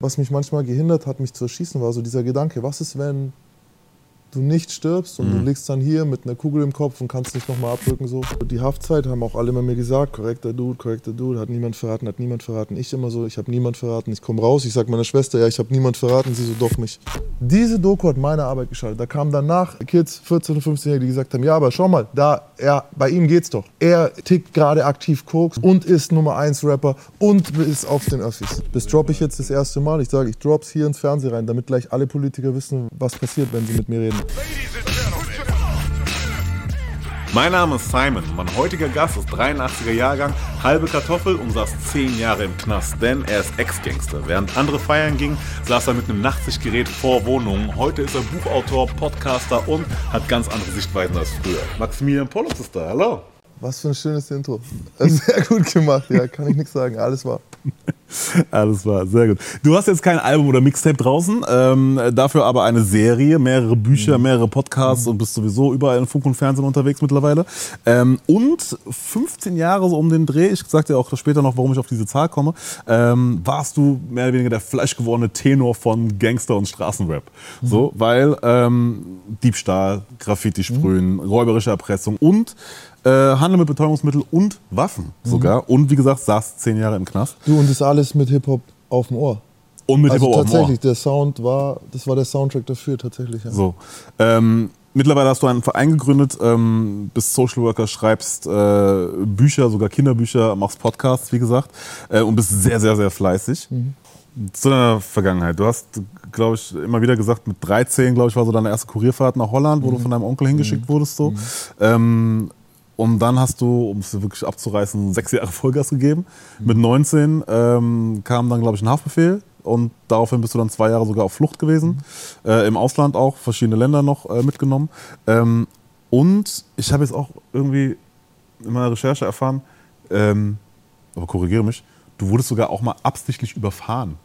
Was mich manchmal gehindert hat, mich zu erschießen, war so dieser Gedanke, was ist, wenn du nicht stirbst und mhm. du liegst dann hier mit einer Kugel im Kopf und kannst nicht nochmal abdrücken. So. Die Haftzeit haben auch alle immer mir gesagt, korrekter Dude, korrekter Dude, hat niemand verraten, hat niemand verraten. Ich immer so, ich habe niemand verraten. Ich komme raus, ich sage meiner Schwester, ja, ich habe niemand verraten, sie so, doch nicht. Diese Doku hat meine Arbeit geschaltet. Da kamen danach Kids, 14 und 15-Jährige, die gesagt haben, ja, aber schau mal, da, er, bei ihm geht's doch. Er tickt gerade aktiv Koks und ist Nummer 1 Rapper und ist auf den Öffis. Das droppe ich jetzt das erste Mal. Ich sage, ich drop's hier ins Fernsehen rein, damit gleich alle Politiker wissen, was passiert, wenn sie mit mir reden. Mein Name ist Simon. Mein heutiger Gast ist 83er Jahrgang, halbe Kartoffel und saß 10 Jahre im Knast, denn er ist Ex-Gangster. Während andere feiern gingen, saß er mit einem Nachtsichtgerät vor Wohnungen. Heute ist er Buchautor, Podcaster und hat ganz andere Sichtweisen als früher. Maximilian Pollux ist da. Hallo. Was für ein schönes Intro. Sehr gut gemacht, ja, kann ich nichts sagen. Alles war. Alles war sehr gut. Du hast jetzt kein Album oder Mixtape draußen, ähm, dafür aber eine Serie, mehrere Bücher, mhm. mehrere Podcasts mhm. und bist sowieso überall in Funk und Fernsehen unterwegs mittlerweile. Ähm, und 15 Jahre so um den Dreh, ich sag dir auch später noch, warum ich auf diese Zahl komme, ähm, warst du mehr oder weniger der fleischgewordene Tenor von Gangster und Straßenrap. Mhm. So, weil ähm, Diebstahl, Graffiti sprühen, mhm. räuberische Erpressung und äh, Handel mit Betäubungsmitteln und Waffen sogar. Mhm. Und wie gesagt, saß zehn Jahre im Knast. Du und das alles mit Hip-Hop auf dem Ohr. Und mit also Hip-Hop auf dem Ohr. Tatsächlich, der Sound war, das war der Soundtrack dafür tatsächlich. Ja. So. Ähm, mittlerweile hast du einen Verein gegründet, ähm, bist Social Worker, schreibst äh, Bücher, sogar Kinderbücher, machst Podcasts, wie gesagt, äh, und bist sehr, sehr, sehr fleißig. Mhm. Zu deiner Vergangenheit. Du hast, glaube ich, immer wieder gesagt, mit 13, glaube ich, war so deine erste Kurierfahrt nach Holland, wo mhm. du von deinem Onkel hingeschickt mhm. wurdest. So. Mhm. Ähm, und dann hast du, um es wirklich abzureißen, sechs Jahre Vollgas gegeben. Mhm. Mit 19 ähm, kam dann, glaube ich, ein Haftbefehl. Und daraufhin bist du dann zwei Jahre sogar auf Flucht gewesen. Mhm. Äh, Im Ausland auch, verschiedene Länder noch äh, mitgenommen. Ähm, und ich habe jetzt auch irgendwie in meiner Recherche erfahren, ähm, aber korrigiere mich, du wurdest sogar auch mal absichtlich überfahren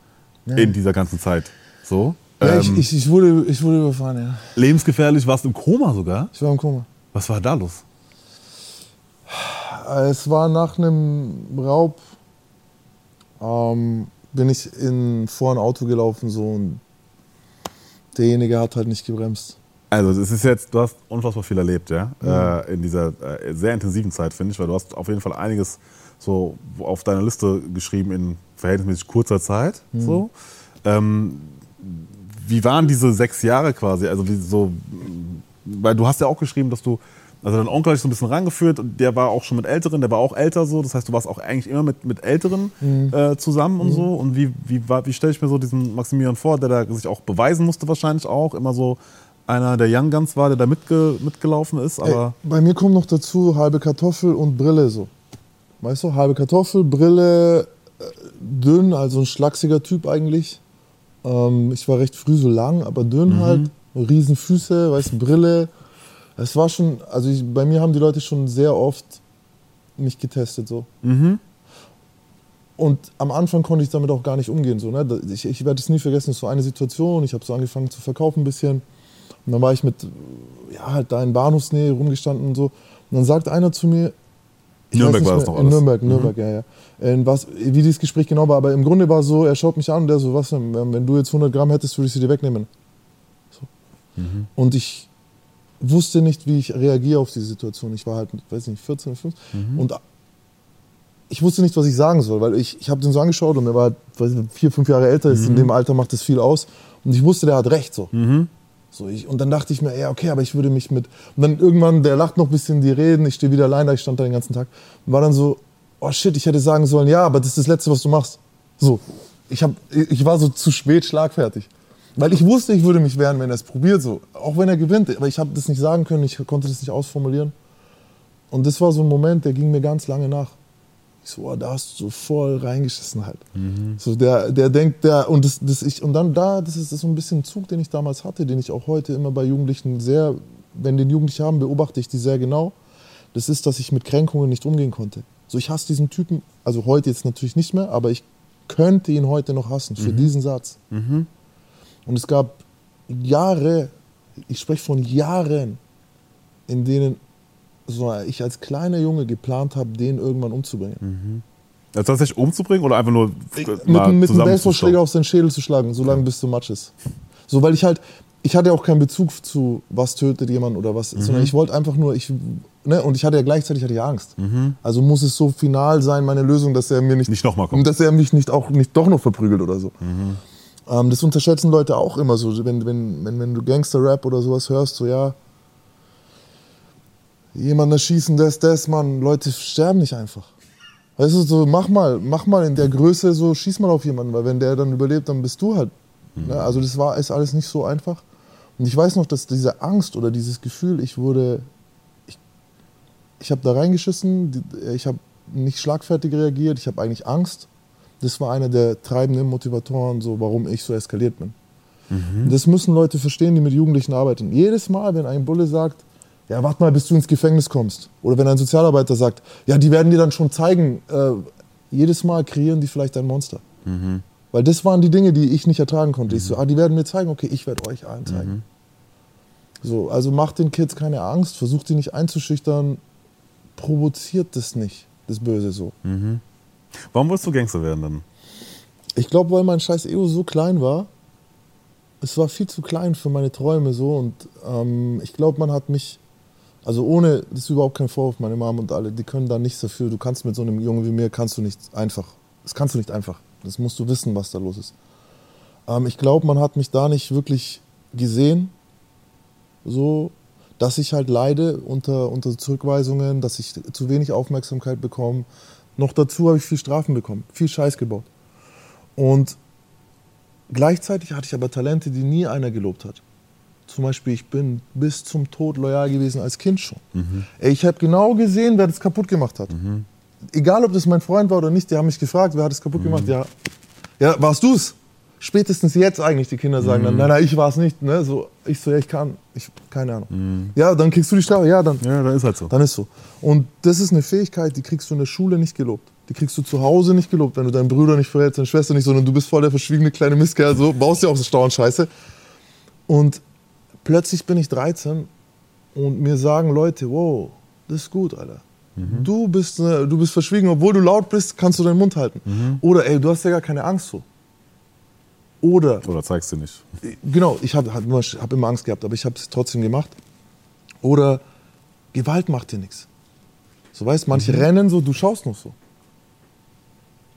ja. in dieser ganzen Zeit. So? Ja, ich, ähm, ich, ich, wurde, ich wurde überfahren, ja. Lebensgefährlich, warst du im Koma sogar? Ich war im Koma. Was war da los? Es war nach einem Raub, ähm, bin ich in, vor ein Auto gelaufen so und derjenige hat halt nicht gebremst. Also es ist jetzt, du hast unfassbar viel erlebt, ja, mhm. äh, in dieser äh, sehr intensiven Zeit, finde ich, weil du hast auf jeden Fall einiges so auf deiner Liste geschrieben in verhältnismäßig kurzer Zeit. Mhm. So. Ähm, wie waren diese sechs Jahre quasi? Also wie so, weil du hast ja auch geschrieben, dass du also dein Onkel hat dich so ein bisschen rangeführt, der war auch schon mit Älteren, der war auch älter so. Das heißt, du warst auch eigentlich immer mit, mit Älteren mhm. äh, zusammen und mhm. so. Und wie, wie, wie stelle ich mir so diesen Maximilian vor, der da sich auch beweisen musste wahrscheinlich auch, immer so einer der Young Guns war, der da mitge mitgelaufen ist. Aber Ey, bei mir kommt noch dazu halbe Kartoffel und Brille so. Weißt du, halbe Kartoffel, Brille, äh, dünn, also ein schlachsiger Typ eigentlich. Ähm, ich war recht früh so lang, aber dünn mhm. halt, Riesenfüße, weißt du, Brille es war schon, also ich, bei mir haben die Leute schon sehr oft mich getestet so. Mhm. Und am Anfang konnte ich damit auch gar nicht umgehen. So, ne? Ich, ich werde es nie vergessen, es so eine Situation, ich habe so angefangen zu verkaufen ein bisschen. Und dann war ich mit, ja, halt da in Bahnhofsnähe rumgestanden und so. Und dann sagt einer zu mir, Nürnberg war das doch alles. In Nürnberg, mhm. Nürnberg, ja, ja. In was, wie dieses Gespräch genau war, aber im Grunde war es so, er schaut mich an und der so, was, wenn du jetzt 100 Gramm hättest, würde ich sie dir wegnehmen. So. Mhm. Und ich wusste nicht, wie ich reagiere auf diese Situation. Ich war halt, weiß nicht, 14 oder 15. Mhm. Und ich wusste nicht, was ich sagen soll, weil ich, ich habe den so angeschaut und er war weiß nicht, vier, fünf Jahre älter, ist mhm. in dem Alter macht das viel aus. Und ich wusste, der hat recht so. Mhm. so ich, und dann dachte ich mir, ja, okay, aber ich würde mich mit. Und dann irgendwann, der lacht noch ein bisschen, die reden, ich stehe wieder allein da, ich stand da den ganzen Tag. Und war dann so, oh shit, ich hätte sagen sollen, ja, aber das ist das Letzte, was du machst. So. Ich, hab, ich war so zu spät schlagfertig. Weil ich wusste, ich würde mich wehren, wenn er es probiert, so. Auch wenn er gewinnt. Aber ich habe das nicht sagen können, ich konnte das nicht ausformulieren. Und das war so ein Moment, der ging mir ganz lange nach. Ich so, oh, da hast du so voll reingeschissen halt. Mhm. So der, der denkt, der, und das, das ich, und dann da, das ist, so ein bisschen ein Zug, den ich damals hatte, den ich auch heute immer bei Jugendlichen sehr, wenn den Jugendlichen haben, beobachte ich die sehr genau. Das ist, dass ich mit Kränkungen nicht umgehen konnte. So, ich hasse diesen Typen, also heute jetzt natürlich nicht mehr, aber ich könnte ihn heute noch hassen für mhm. diesen Satz. Mhm. Und es gab Jahre, ich spreche von Jahren, in denen so ich als kleiner Junge geplant habe, den irgendwann umzubringen. Mhm. Ja, tatsächlich umzubringen oder einfach nur mit, mal mit einem? Baseballschläger auf seinen Schädel zu schlagen, solange bis du Matsch ist. So, weil ich halt, ich hatte auch keinen Bezug zu, was tötet jemand oder was, Mhm. sondern ich wollte einfach nur, ich, ne, und ich hatte ja gleichzeitig hatte ich Angst. Also muss es so final sein, meine Lösung, dass er mir nicht, Mhm. Nicht nochmal kommt. dass er mich nicht auch nicht doch noch verprügelt oder so. Ähm, das unterschätzen Leute auch immer so, wenn, wenn, wenn, wenn du Gangster-Rap oder sowas hörst, so ja, jemand erschießen, das, das, Mann, Leute sterben nicht einfach. Weißt du, so mach mal, mach mal in der Größe so, schieß mal auf jemanden, weil wenn der dann überlebt, dann bist du halt. Ne? Also das war, ist alles nicht so einfach. Und ich weiß noch, dass diese Angst oder dieses Gefühl, ich wurde, ich, ich habe da reingeschissen, ich habe nicht schlagfertig reagiert, ich habe eigentlich Angst. Das war einer der treibenden Motivatoren, so, warum ich so eskaliert bin. Und Das müssen Leute verstehen, die mit Jugendlichen arbeiten. Jedes Mal, wenn ein Bulle sagt, ja, warte mal, bis du ins Gefängnis kommst. Oder wenn ein Sozialarbeiter sagt, ja, die werden dir dann schon zeigen. Äh, jedes Mal kreieren die vielleicht ein Monster. Weil das waren die Dinge, die ich nicht ertragen konnte. Ich so, ah, die werden mir zeigen, okay, ich werde euch allen zeigen. So, also macht den Kids keine Angst, versucht die nicht einzuschüchtern, provoziert das nicht, das Böse so. Warum wolltest du Gangster werden dann? Ich glaube, weil mein scheiß Ego so klein war, es war viel zu klein für meine Träume so und ähm, ich glaube, man hat mich, also ohne, das ist überhaupt kein Vorwurf, meine Mom und alle, die können da nichts dafür. Du kannst mit so einem Jungen wie mir, kannst du nicht einfach, das kannst du nicht einfach. Das musst du wissen, was da los ist. Ähm, ich glaube, man hat mich da nicht wirklich gesehen, so, dass ich halt leide unter, unter Zurückweisungen, dass ich zu wenig Aufmerksamkeit bekomme. Noch dazu habe ich viel Strafen bekommen, viel Scheiß gebaut. Und gleichzeitig hatte ich aber Talente, die nie einer gelobt hat. Zum Beispiel, ich bin bis zum Tod loyal gewesen als Kind schon. Ey, ich habe genau gesehen, wer das kaputt gemacht hat. Egal, ob das mein Freund war oder nicht, die haben mich gefragt, wer hat es kaputt gemacht? Ja, ja warst du es? Spätestens jetzt eigentlich, die Kinder sagen dann, nein, nein, ich war es nicht. Ne? So, ich so, ja, ich kann, ich, keine Ahnung. Ja, dann kriegst du die Strafe, ja, dann, Ja, dann ist halt so. dann ist so. Und das ist eine Fähigkeit, die kriegst du in der Schule nicht gelobt. Die kriegst du zu Hause nicht gelobt, wenn du deinen Bruder nicht verrätst, deine Schwester nicht, sondern du bist voll der verschwiegene kleine Mistkerl, so, baust dir auch so Stauern Scheiße. Und plötzlich bin ich 13 und mir sagen Leute, wow, das ist gut, Alter. Du, bist, äh, du bist verschwiegen, obwohl du laut bist, kannst du deinen Mund halten. Oder ey, du hast ja gar keine Angst so. Oder Oder zeigst du nicht. Genau, ich habe hab immer, hab immer Angst gehabt, aber ich habe es trotzdem gemacht. Oder Gewalt macht dir nichts. So weißt, manche rennen so, du schaust noch so.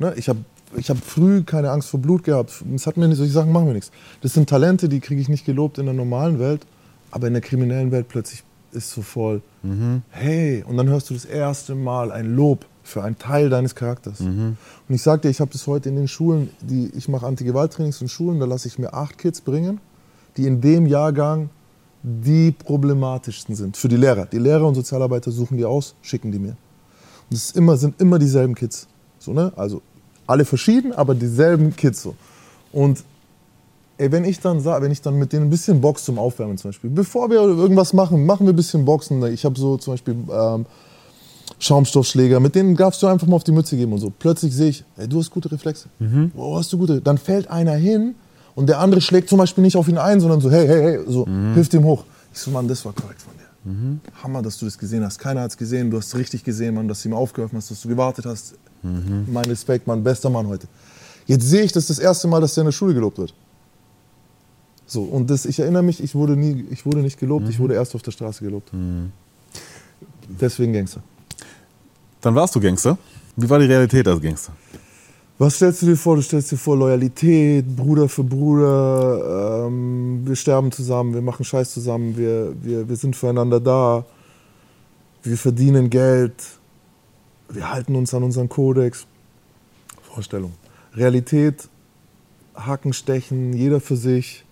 Ne? Ich habe ich hab früh keine Angst vor Blut gehabt. Das hat mir nicht, solche Sachen machen mir nichts. Das sind Talente, die kriege ich nicht gelobt in der normalen Welt, aber in der kriminellen Welt plötzlich ist so voll, hey, und dann hörst du das erste Mal ein Lob für einen Teil deines Charakters. Und ich sag dir, ich habe das heute in den Schulen, die, ich mache Anti-Gewalt-Trainings in Schulen, da lasse ich mir acht Kids bringen, die in dem Jahrgang die problematischsten sind für die Lehrer. Die Lehrer und Sozialarbeiter suchen die aus, schicken die mir. Und es immer, sind immer dieselben Kids. So, ne? Also alle verschieden, aber dieselben Kids so. Und ey, wenn ich dann wenn ich dann mit denen ein bisschen Box zum Aufwärmen zum Beispiel, bevor wir irgendwas machen, machen wir ein bisschen Boxen. Ich habe so zum Beispiel ähm, Schaumstoffschläger, mit denen darfst du einfach mal auf die Mütze geben und so. Plötzlich sehe ich, ey, du hast gute Reflexe. Wow, hast du gute. Dann fällt einer hin und der andere schlägt zum Beispiel nicht auf ihn ein, sondern so, hey, hey, hey, so, hilft ihm hoch. Ich so, Mann, das war korrekt von dir. Hammer, dass du das gesehen hast. Keiner hat es gesehen, du hast richtig gesehen, Mann, dass du ihm aufgeholfen hast, dass du gewartet hast. Mein Respekt, Mann, bester Mann heute. Jetzt sehe ich, das ist das erste Mal, dass der in der Schule gelobt wird. So, und das, ich erinnere mich, ich wurde, nie, ich wurde nicht gelobt, ich wurde erst auf der Straße gelobt. Deswegen Gangster. Dann warst du Gangster. Wie war die Realität als Gangster? Was stellst du dir vor? Du stellst dir vor Loyalität, Bruder für Bruder, ähm, wir sterben zusammen, wir machen Scheiß zusammen, wir, wir, wir sind füreinander da, wir verdienen Geld, wir halten uns an unseren Kodex. Vorstellung. Realität, Haken stechen, jeder für sich.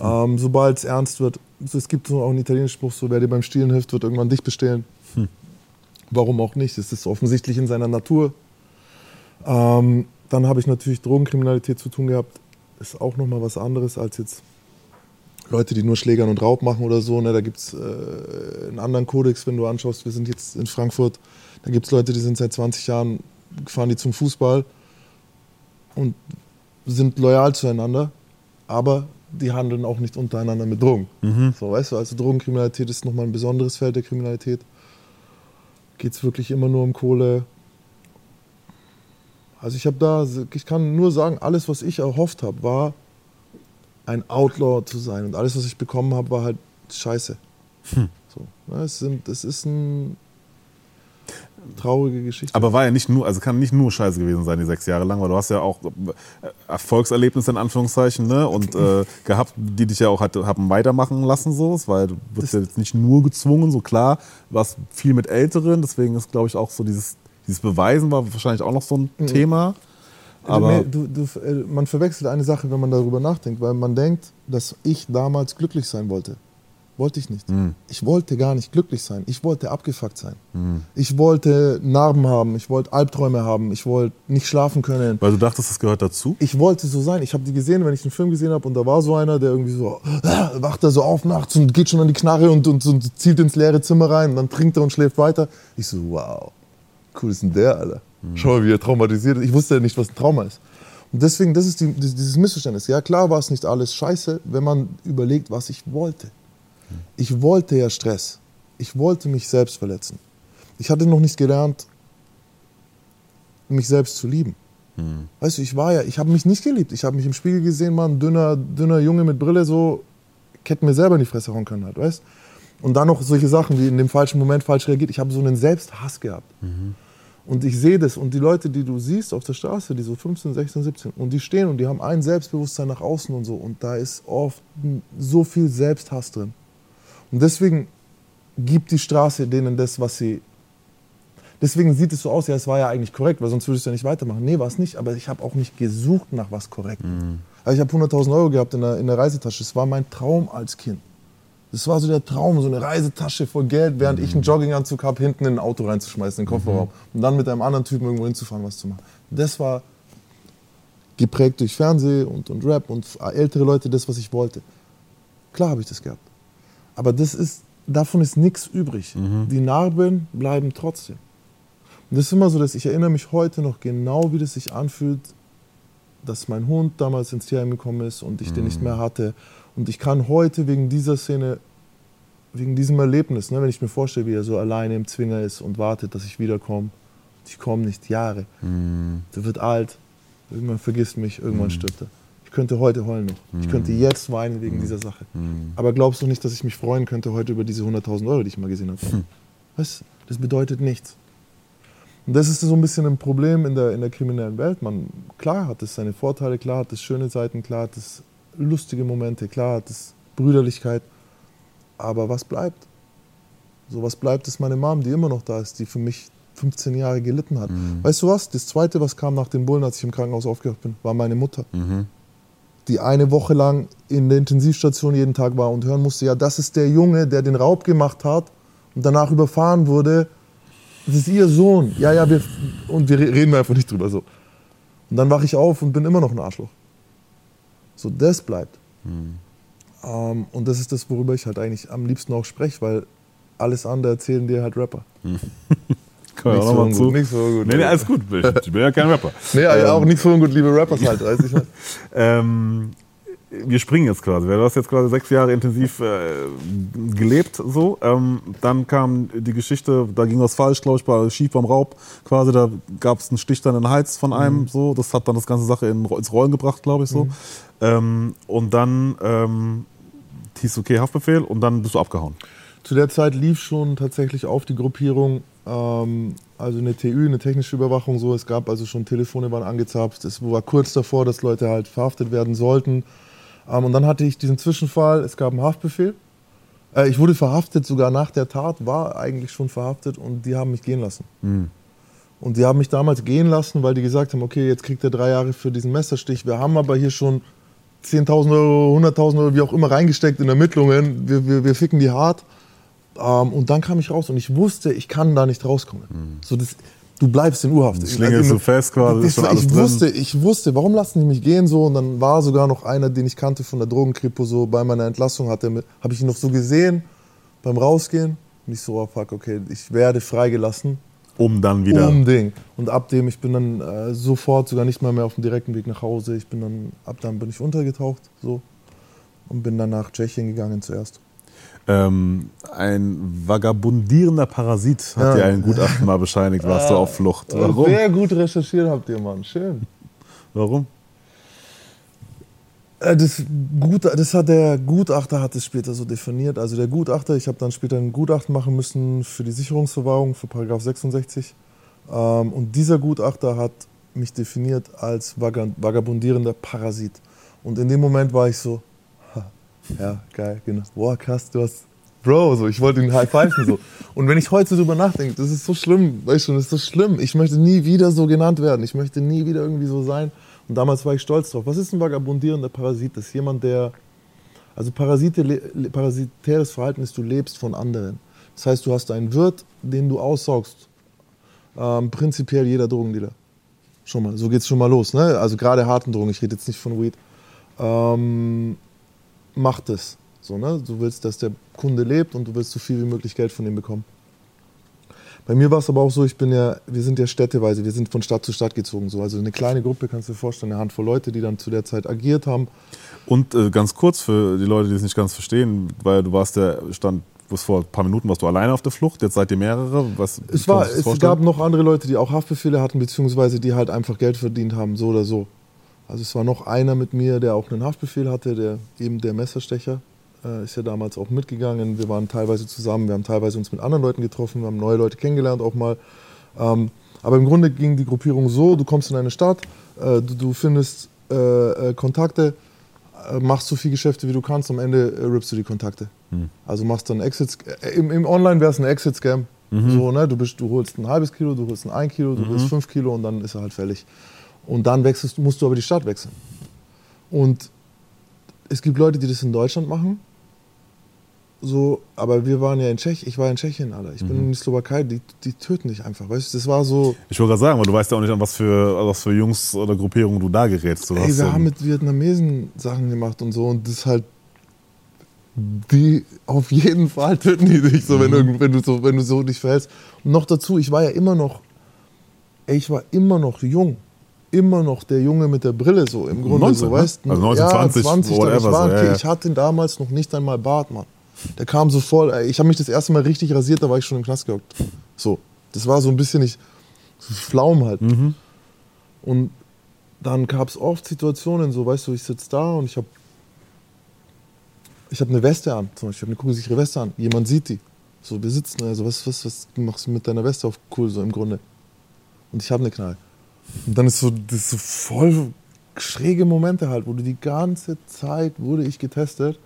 Ähm, Sobald es ernst wird, es gibt so auch einen italienischen Spruch, so wer dir beim Stielen hilft, wird irgendwann dich bestehlen. Warum auch nicht? Es ist offensichtlich in seiner Natur. Ähm, dann habe ich natürlich Drogenkriminalität zu tun gehabt. Ist auch nochmal was anderes als jetzt Leute, die nur Schlägern und Raub machen oder so. Ne? Da gibt es äh, einen anderen Kodex, wenn du anschaust. Wir sind jetzt in Frankfurt. Da gibt es Leute, die sind seit 20 Jahren, fahren die zum Fußball und sind loyal zueinander, aber die handeln auch nicht untereinander mit Drogen. So, weißt du, also Drogenkriminalität ist nochmal ein besonderes Feld der Kriminalität. Geht es wirklich immer nur um Kohle. Also ich habe da, ich kann nur sagen, alles, was ich erhofft habe, war ein Outlaw zu sein. Und alles, was ich bekommen habe, war halt Scheiße. Hm. So, ne, es, sind, es ist ein traurige Geschichte. Aber war ja nicht nur, also kann nicht nur Scheiße gewesen sein, die sechs Jahre lang, weil du hast ja auch äh, Erfolgserlebnisse in Anführungszeichen, ne? Und äh, gehabt, die dich ja auch hat, haben weitermachen lassen, so, weil du wirst ja jetzt nicht nur gezwungen, so klar, warst viel mit Älteren, deswegen ist, glaube ich, auch so dieses, dieses Beweisen war wahrscheinlich auch noch so ein mhm. Thema. Aber du, du, äh, man verwechselt eine Sache, wenn man darüber nachdenkt, weil man denkt, dass ich damals glücklich sein wollte. Wollte ich nicht. Mhm. Ich wollte gar nicht glücklich sein. Ich wollte abgefuckt sein. Mhm. Ich wollte Narben haben. Ich wollte Albträume haben. Ich wollte nicht schlafen können. Weil du dachtest, das gehört dazu? Ich wollte so sein. Ich habe die gesehen, wenn ich einen Film gesehen habe und da war so einer, der irgendwie so äh, wacht er so auf nachts und geht schon an die Knarre und, und, und zielt ins leere Zimmer rein und dann trinkt er und schläft weiter. Ich so, wow, cool ist denn der, Alter. Mhm. Schau mal, wie er traumatisiert ist. Ich wusste ja nicht, was ein Trauma ist. Und deswegen, das ist die, dieses Missverständnis. Ja, klar war es nicht alles scheiße, wenn man überlegt, was ich wollte. Ich wollte ja Stress. Ich wollte mich selbst verletzen. Ich hatte noch nicht gelernt, mich selbst zu lieben. Mhm. Weißt du, ich war ja, ich habe mich nicht geliebt. Ich habe mich im Spiegel gesehen, Mann, dünner, dünner Junge mit Brille, so, ich hätte mir selber in die Fresse hauen können halt, weißt Und dann noch solche Sachen wie in dem falschen Moment falsch reagiert. Ich habe so einen Selbsthass gehabt. Mhm. Und ich sehe das. Und die Leute, die du siehst auf der Straße, die so 15, 16, 17, und die stehen und die haben ein Selbstbewusstsein nach außen und so. Und da ist oft so viel Selbsthass drin. Und deswegen gibt die Straße denen das, was sie. Deswegen sieht es so aus, ja, es war ja eigentlich korrekt, weil sonst würdest du ja nicht weitermachen. Nee, war es nicht, aber ich habe auch nicht gesucht nach was korrekt. Mhm. Also ich habe 100.000 Euro gehabt in der, in der Reisetasche. Das war mein Traum als Kind. Das war so der Traum, so eine Reisetasche voll Geld, während mhm. ich einen Jogginganzug habe, hinten in ein Auto reinzuschmeißen, in den Kofferraum. Mhm. Und dann mit einem anderen Typen irgendwo hinzufahren, was zu machen. Das war geprägt durch Fernsehen und, und Rap und ältere Leute, das, was ich wollte. Klar habe ich das gehabt. Aber das ist, davon ist nichts übrig. Mhm. Die Narben bleiben trotzdem. Und das ist immer so, dass ich erinnere mich heute noch genau, wie das sich anfühlt, dass mein Hund damals ins Tierheim gekommen ist und ich mhm. den nicht mhm. mehr hatte. Und ich kann heute wegen dieser Szene, wegen diesem Erlebnis, ne, wenn ich mir vorstelle, wie er so alleine im Zwinger ist und wartet, dass ich wiederkomme, ich komme nicht Jahre. Mhm. Der wird alt, irgendwann vergisst mich, irgendwann mhm. stirbt er könnte heute heulen noch. Mhm. Ich könnte mhm. jetzt weinen wegen mhm. dieser Sache. Mhm. Aber glaubst du nicht, dass ich mich freuen könnte heute über diese 100.000 Euro, die ich mal gesehen habe? Hm. Was? Das bedeutet nichts. Und das ist so ein bisschen ein Problem in der, in der kriminellen Welt. Man, klar hat es seine Vorteile, klar hat es schöne Seiten, klar hat es lustige Momente, klar hat es Brüderlichkeit. Aber was bleibt? So was bleibt, ist meine Mom, die immer noch da ist, die für mich 15 Jahre gelitten hat. Mhm. Weißt du was? Das Zweite, was kam nach den Bullen, als ich im Krankenhaus aufgehört bin, war meine Mutter. Mhm die eine Woche lang in der Intensivstation jeden Tag war und hören musste, ja, das ist der Junge, der den Raub gemacht hat und danach überfahren wurde. Das ist ihr Sohn. Ja, ja, wir, und wir reden einfach nicht drüber so. Und dann wache ich auf und bin immer noch ein Arschloch. So, das bleibt. Mhm. Ähm, und das ist das, worüber ich halt eigentlich am liebsten auch spreche, weil alles andere erzählen dir halt Rapper. Mhm. Kann nicht, so zu. nicht so gut. Nee, nee, alles gut. Ich bin ja kein Rapper. nee, ähm, auch nicht so gut, liebe Rappers halt, weiß ich halt. ähm, wir springen jetzt quasi. Du hast jetzt quasi sechs Jahre intensiv äh, gelebt, so. Ähm, dann kam die Geschichte, da ging was falsch, glaube ich, bei Schief beim Raub. Quasi, da gab es einen Stich dann in den Hals von einem, mhm. so. Das hat dann das ganze Sache in, ins Rollen gebracht, glaube ich, so. Mhm. Ähm, und dann ähm, hieß okay, Haftbefehl und dann bist du abgehauen. Zu der Zeit lief schon tatsächlich auf die Gruppierung ähm, also eine TÜ, eine technische Überwachung, so. Es gab also schon Telefone waren angezapft. Es war kurz davor, dass Leute halt verhaftet werden sollten. Ähm, und dann hatte ich diesen Zwischenfall. Es gab einen Haftbefehl. Äh, ich wurde verhaftet sogar nach der Tat, war eigentlich schon verhaftet und die haben mich gehen lassen. Mhm. Und die haben mich damals gehen lassen, weil die gesagt haben, okay, jetzt kriegt er drei Jahre für diesen Messerstich. Wir haben aber hier schon 10.000 Euro, 100.000 Euro, wie auch immer, reingesteckt in Ermittlungen. Wir, wir, wir ficken die hart. Ähm, und dann kam ich raus und ich wusste, ich kann da nicht rauskommen. Mhm. So das, du bleibst in Urhaft. Die Schlinge ist so fest quasi. Das, ich, drin. wusste, ich wusste, warum lassen die mich gehen so? Und dann war sogar noch einer, den ich kannte von der Drogenkripo, so bei meiner Entlassung habe ich ihn noch so gesehen beim Rausgehen. Und ich so, oh fuck, okay, ich werde freigelassen. Um dann wieder. Um Ding. Und ab dem, ich bin dann äh, sofort sogar nicht mal mehr auf dem direkten Weg nach Hause. Ich bin dann, ab dann bin ich untergetaucht, so. Und bin dann nach Tschechien gegangen zuerst. Ähm, ein vagabundierender Parasit hat Ja. dir ein Gutachten mal bescheinigt, warst du auf Flucht. Warum? Sehr gut recherchiert habt ihr, Mann. Schön. Warum? Äh, Das, Gut, das hat der Gutachter hat es später so definiert. Also der Gutachter, ich habe dann später ein Gutachten machen müssen für die Sicherungsverwahrung für Paragraph 66. Ähm, und dieser Gutachter hat mich definiert als vaga- vagabundierender Parasit. Und in dem Moment war ich so, ja, geil, genau. Boah, krass, du hast, Bro, so, ich wollte ihn high pfeifen so. Und wenn ich heute drüber nachdenke, das ist so schlimm, weißt du, das ist so schlimm. Ich möchte nie wieder so genannt werden. Ich möchte nie wieder irgendwie so sein. Und damals war ich stolz drauf. Was ist ein vagabundierender Parasit? Das ist jemand, der, also Parasite, parasitäres Verhalten ist, du lebst von anderen. Das heißt, du hast einen Wirt, den du aussaugst. Ähm, prinzipiell jeder Drogendealer. Schon mal, so geht's schon mal los. Ne? Also gerade harten Drogen, ich rede jetzt nicht von Weed. Ähm, macht es. So, ne? Du willst, dass der Kunde lebt und du willst so viel wie möglich Geld von ihm bekommen. Bei mir war es aber auch so, ich bin ja, wir sind ja städteweise, wir sind von Stadt zu Stadt gezogen. So. Also eine kleine Gruppe, kannst du dir vorstellen, eine Handvoll Leute, die dann zu der Zeit agiert haben. Und äh, ganz kurz für die Leute, die es nicht ganz verstehen, weil du warst der stand, bis vor ein paar Minuten warst du alleine auf der Flucht, jetzt seid ihr mehrere. Was Es, war, es gab noch andere Leute, die auch Haftbefehle hatten, beziehungsweise die halt einfach Geld verdient haben, so oder so. Also es war noch einer mit mir, der auch einen Haftbefehl hatte, der eben der Messerstecher, äh, ist ja damals auch mitgegangen. Wir waren teilweise zusammen, wir haben teilweise uns mit anderen Leuten getroffen, wir haben neue Leute kennengelernt auch mal. Ähm, aber im Grunde ging die Gruppierung so, du kommst in eine Stadt, äh, du, du findest äh, äh, Kontakte, äh, machst so viel Geschäfte wie du kannst, am Ende äh, rippst du die Kontakte. Also machst dann Exit, im, im Online wäre es ein Exit-Scam. So, ne? du, bist, du holst ein halbes Kilo, du holst ein ein Kilo, du holst fünf Kilo und dann ist er halt fällig. Und dann wechselst, musst du aber die Stadt wechseln. Und es gibt Leute, die das in Deutschland machen. So, aber wir waren ja in Tschechien, ich war in Tschechien, Alter. Ich bin in die Slowakei, die, die töten dich einfach, weißt du? Das war so, Ich wollte gerade sagen, weil du weißt ja auch nicht, an was für, was für Jungs oder Gruppierungen du da gerätst. Du ey, wir haben mit Vietnamesen Sachen gemacht und so und das ist halt, die auf jeden Fall töten die dich, so, wenn, irgend- wenn, du so, wenn du so dich verhältst. Und noch dazu, ich war ja immer noch, ey, ich war immer noch jung. Immer noch der Junge mit der Brille, so im Grunde, 19, so, ne? weißt Also 19, 20, ja, 20 whatever, ich, war, so, ja, okay, ja. ich hatte damals noch nicht einmal Bart, Mann. Der kam so voll, ey, ich habe mich das erste Mal richtig rasiert, da war ich schon im Knast gehockt. So, das war so ein bisschen nicht, so Flaum halt. Mhm. Und dann gab es oft Situationen, so, weißt du, ich sitze da und ich habe ich hab eine Weste an, zum Beispiel, ich habe eine kugelsichere Weste an. Jemand sieht die. So, wir sitzen, also was, was, was machst du mit deiner Weste auf cool, so im Grunde. Und ich habe eine Knall. Und dann ist so, das ist so voll schräge Momente halt, wo du die ganze Zeit wurde ich getestet.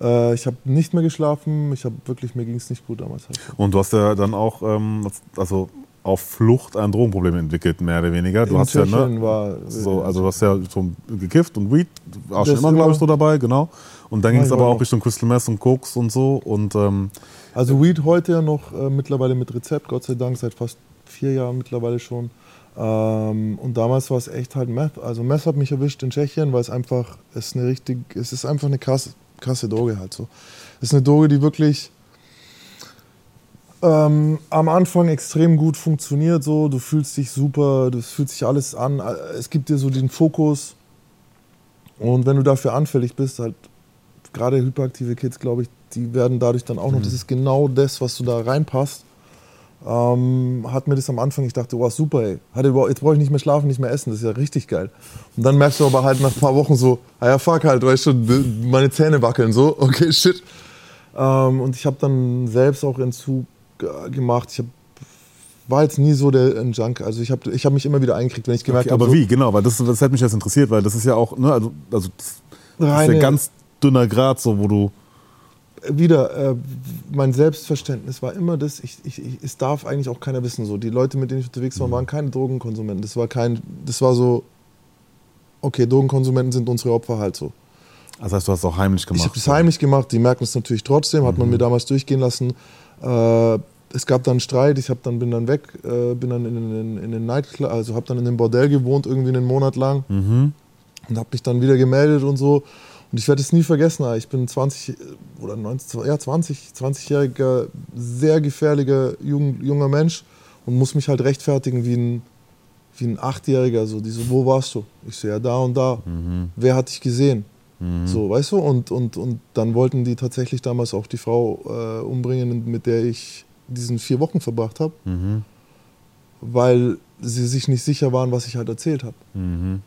Äh, ich habe nicht mehr geschlafen, ich habe wirklich, mir ging es nicht gut damals halt. Und du hast ja dann auch, ähm, also auf Flucht ein Drogenproblem entwickelt, mehr oder weniger. Du In hast ja, Tschechien ne, war, so, also du hast ja so gekifft und Weed, war schon immer, glaube ich, so dabei, genau. Und dann ging es Ja, aber ja. auch Richtung Crystal Meth und Koks und so. Und ähm, Also Weed heute ja noch äh, mittlerweile mit Rezept, Gott sei Dank, seit fast vier Jahren mittlerweile schon. Ähm, und damals war es echt halt Meth. Also Meth hat mich erwischt in Tschechien, weil es einfach, es ist eine richtig, es ist einfach eine krasse, krasse Droge halt so. Es ist eine Droge, die wirklich ähm, am Anfang extrem gut funktioniert. So, du fühlst dich super, das fühlt sich alles an. Es gibt dir so den Fokus. Und wenn du dafür anfällig bist, halt gerade hyperaktive Kids, glaube ich, die werden dadurch dann auch noch, das ist genau das, was du da reinpasst. Ähm, hat mir das am Anfang, ich dachte, wow, super, ey. Jetzt brauche ich nicht mehr schlafen, nicht mehr essen, das ist ja richtig geil. Und dann merkst du aber halt nach ein paar Wochen so, ah ja, fuck halt, weißt du, meine Zähne wackeln so, okay, shit. Ähm, und ich habe dann selbst auch Entzug äh, gemacht. Ich hab, war jetzt nie so der ein Junk. Also ich habe ich hab mich immer wieder eingekriegt, wenn ich gemerkt okay, habe, aber so, wie, genau, weil das, das hätte mich jetzt interessiert, weil das ist ja auch, ne, also, also das, das ist ja ganz dünner Grad, so wo du. Wieder, äh, mein Selbstverständnis war immer das, ich, ich, ich, es darf eigentlich auch keiner wissen. So. Die Leute, mit denen ich unterwegs war, waren keine Drogenkonsumenten. Das war kein, das war so, okay, Drogenkonsumenten sind unsere Opfer halt so. Das heißt, du hast es auch heimlich Ich gemacht. habe das heimlich gemacht, die merken es natürlich trotzdem, hat man mir damals durchgehen lassen. Äh, es gab dann Streit, ich hab dann, bin dann weg, äh, bin dann in, in, in den Nightclub, also habe dann in einem Bordell gewohnt, irgendwie einen Monat lang Mhm. und habe mich dann wieder gemeldet und so. Und ich werde es nie vergessen, ich bin 20 oder 19, ja 20, 20-jähriger, sehr gefährlicher jung, junger Mensch und muss mich halt rechtfertigen wie ein, wie ein Achtjähriger. So, die so, wo warst du? Ich so, ja, da und da. Wer hat dich gesehen? So, weißt du? Und, und, und dann wollten die tatsächlich damals auch die Frau äh, umbringen, mit der ich diesen vier Wochen verbracht habe, Mhm. weil sie sich nicht sicher waren, was ich halt erzählt habe. Mhm.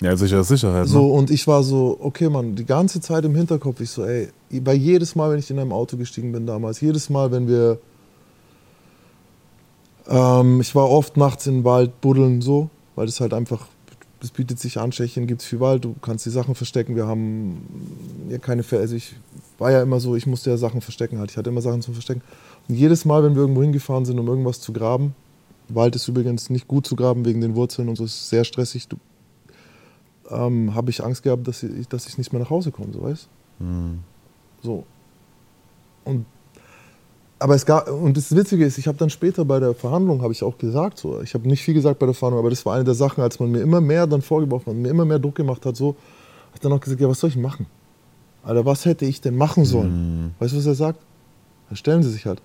Ja, sicher Sicherheit. So, Ne? und ich war so, okay, Mann, die ganze Zeit im Hinterkopf, ich so, ey, bei jedes Mal, wenn ich in einem Auto gestiegen bin damals, jedes Mal, wenn wir, ähm, ich war oft nachts im Wald buddeln, so, weil das halt einfach, das bietet sich an, Tschechien gibt es viel Wald, du kannst die Sachen verstecken, wir haben ja keine, also ich war ja immer so, ich musste ja Sachen verstecken halt, ich hatte immer Sachen zum Verstecken. Und jedes Mal, wenn wir irgendwo hingefahren sind, um irgendwas zu graben, Wald ist übrigens nicht gut zu graben wegen den Wurzeln und so, ist sehr stressig, du ähm, habe ich Angst gehabt, dass ich, dass ich nicht mehr nach Hause komme, so weißt Mhm. So. Und aber es gab, und das Witzige ist, ich habe dann später bei der Verhandlung, habe ich auch gesagt, so, ich habe nicht viel gesagt bei der Verhandlung, aber das war eine der Sachen, als man mir immer mehr dann vorgeworfen hat, mir immer mehr Druck gemacht hat, so, habe ich dann auch gesagt, ja, was soll ich machen? Alter, was hätte ich denn machen sollen? Mhm. Weißt du, was er sagt? Dann stellen sie sich halt.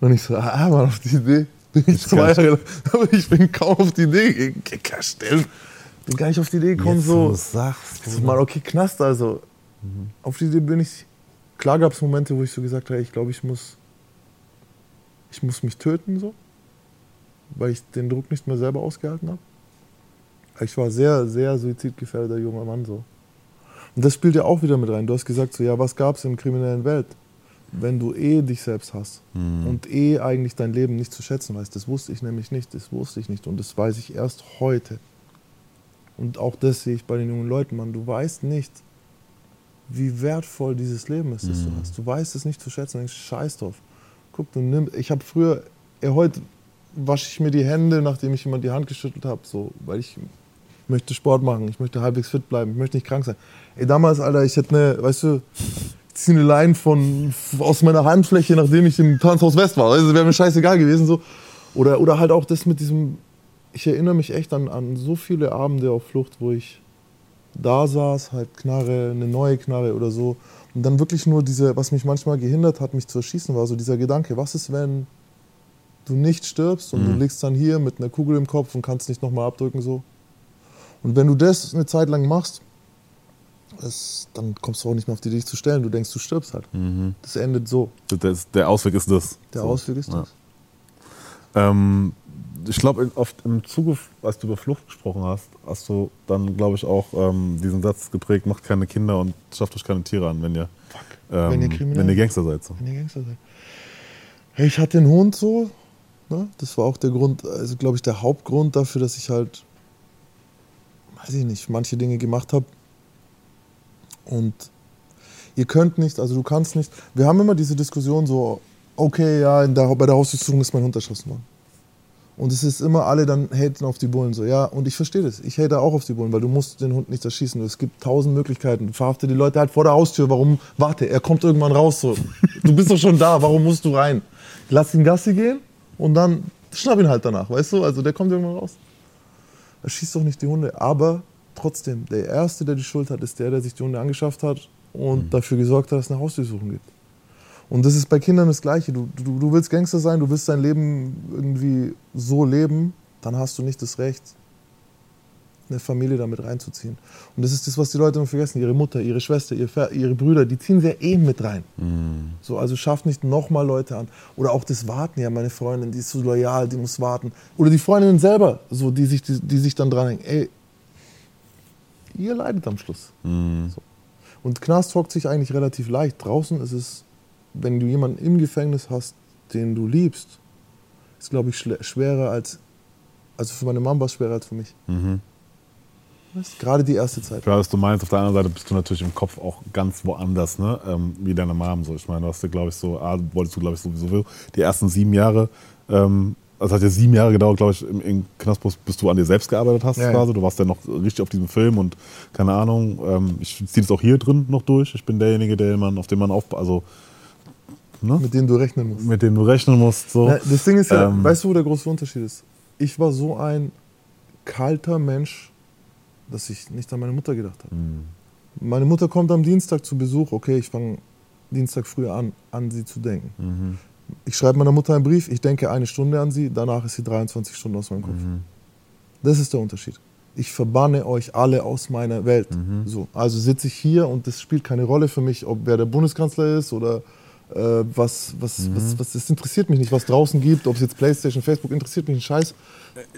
Und ich so, ah, Mann, auf die Idee bin ich zwei. Jahre lang, aber ich bin kaum auf die Idee gekommen. Stellen. Bin gar nicht auf die Idee gekommen, Jetzt, so. sagst. Ist mal okay, Knast also. Auf die Idee bin ich. Klar gab es Momente, wo ich so gesagt habe, ich glaube, ich muss. Ich muss mich töten, so. Weil ich den Druck nicht mehr selber ausgehalten habe. Ich war sehr, sehr suizidgefährdeter junger Mann, so. Und das spielt ja auch wieder mit rein. Du hast gesagt, so, ja, was gab es in der kriminellen Welt? Wenn du eh dich selbst hast Mhm. und eh eigentlich dein Leben nicht zu schätzen weißt. Das wusste ich nämlich nicht, das wusste ich nicht und das weiß ich erst heute. Und auch das sehe ich bei den jungen Leuten, Mann. Du weißt nicht, wie wertvoll dieses Leben ist, das du Mhm. hast. Du weißt es nicht zu schätzen, du denkst, scheiß drauf. Guck, du nimm, ich habe früher, ja, heute wasche ich mir die Hände, nachdem ich jemand die Hand geschüttelt habe, so, weil ich möchte Sport machen, ich möchte halbwegs fit bleiben, ich möchte nicht krank sein. Ey, damals, Alter, ich hätte eine, weißt du, ich ziehe eine Line von, aus meiner Handfläche, nachdem ich im Tanzhaus West war. Also wäre mir scheißegal gewesen. So. Oder, oder halt auch das mit diesem, ich erinnere mich echt an, an so viele Abende auf Flucht, wo ich da saß, halt Knarre, eine neue Knarre oder so. Und dann wirklich nur diese, was mich manchmal gehindert hat, mich zu erschießen, war so dieser Gedanke, was ist, wenn du nicht stirbst und du Mhm. liegst dann hier mit einer Kugel im Kopf und kannst nicht nochmal abdrücken so. Und wenn du das eine Zeit lang machst, das, dann kommst du auch nicht mehr auf die Idee, dich zu stellen. Du denkst, du stirbst halt. Mhm. Das endet so. Das, der Ausweg ist das. Der So. Ausweg ist Ja. das. Ähm, ich glaube, oft im Zuge, als du über Flucht gesprochen hast, hast du dann, glaube ich, auch ähm, diesen Satz geprägt: Macht keine Kinder und schafft euch keine Tiere an, wenn ihr, ähm, Wenn ihr wenn ihr. Gangster seid. So. Wenn ihr Gangster seid. Hey, ich hatte einen Hund so. Ne? Das war auch der Grund, also glaube ich, der Hauptgrund dafür, dass ich halt, weiß ich nicht, manche Dinge gemacht habe. Und ihr könnt nicht, also du kannst nicht. Wir haben immer diese Diskussion so, okay, ja, der, bei der Hausdurchsuchung ist mein Hund erschossen worden. Und es ist immer alle dann haten auf die Bullen so, ja, und ich verstehe das. Ich hate auch auf die Bullen, weil du musst den Hund nicht erschießen. Es gibt tausend Möglichkeiten. Verhafte die Leute halt vor der Haustür. Warum? Warte, er kommt irgendwann raus so. Du bist doch schon da, warum musst du rein? Lass ihn Gassi gehen und dann schnapp ihn halt danach, weißt du? Also der kommt irgendwann raus. Er schießt doch nicht die Hunde, aber trotzdem, der Erste, der die Schuld hat, ist der, der sich die Hunde angeschafft hat und dafür gesorgt hat, dass es eine Hausdurchsuchung gibt. Und das ist bei Kindern das Gleiche. Du, du, du willst Gangster sein, du willst dein Leben irgendwie so leben, dann hast du nicht das Recht, eine Familie damit reinzuziehen. Und das ist das, was die Leute immer vergessen. Ihre Mutter, ihre Schwester, ihre Brüder, die ziehen sie ja eh mit rein. Mhm. So, also schafft nicht nochmal Leute an. Oder auch das Warten, ja, meine Freundin, die ist so loyal, die muss warten. Oder die Freundinnen selber, so, die, sich, die, die sich dann dranhängen. Ey, ihr leidet am Schluss. Mhm. Und Knast hockt sich eigentlich relativ leicht. Draußen ist es, wenn du jemanden im Gefängnis hast, den du liebst, ist, glaube ich, schwerer als, also für meine Mama war es schwerer als für mich. Mhm. Gerade die erste Zeit. Klar, was du meinst, auf der anderen Seite bist du natürlich im Kopf auch ganz woanders, ne? Ähm, wie deine Mom. So. Ich meine, du hast ja, glaube ich, so, ah, wolltest du, glaube ich, sowieso die ersten sieben Jahre, ähm, also hat ja sieben Jahre gedauert, glaube ich, im, im Knast, bis- du an dir selbst gearbeitet hast Ja, ja. quasi. Du warst ja noch richtig auf diesem Film und keine Ahnung, ähm, ich ziehe das auch hier drin noch durch. Ich bin derjenige, der man, auf den man auf, also ne? Mit denen du rechnen musst. mit dem du rechnen musst. So. Na, das Ding ist ja, Ähm, weißt du, wo der große Unterschied ist? Ich war so ein kalter Mensch, dass ich nicht an meine Mutter gedacht habe. Mhm. Meine Mutter kommt am Dienstag zu Besuch. Okay, ich fange Dienstag früh an, an sie zu denken. Mhm. Ich schreibe meiner Mutter einen Brief, ich denke eine Stunde an sie, danach ist sie 23 Stunden aus meinem Kopf. Mhm. Das ist der Unterschied. ich verbanne euch alle aus meiner Welt. Mhm. So, also sitze ich hier und es spielt keine Rolle für mich, ob wer der Bundeskanzler ist oder äh, was, was, Mhm. was, was, es interessiert mich nicht, was draußen gibt, ob es jetzt Playstation, Facebook, interessiert mich ein Scheiß.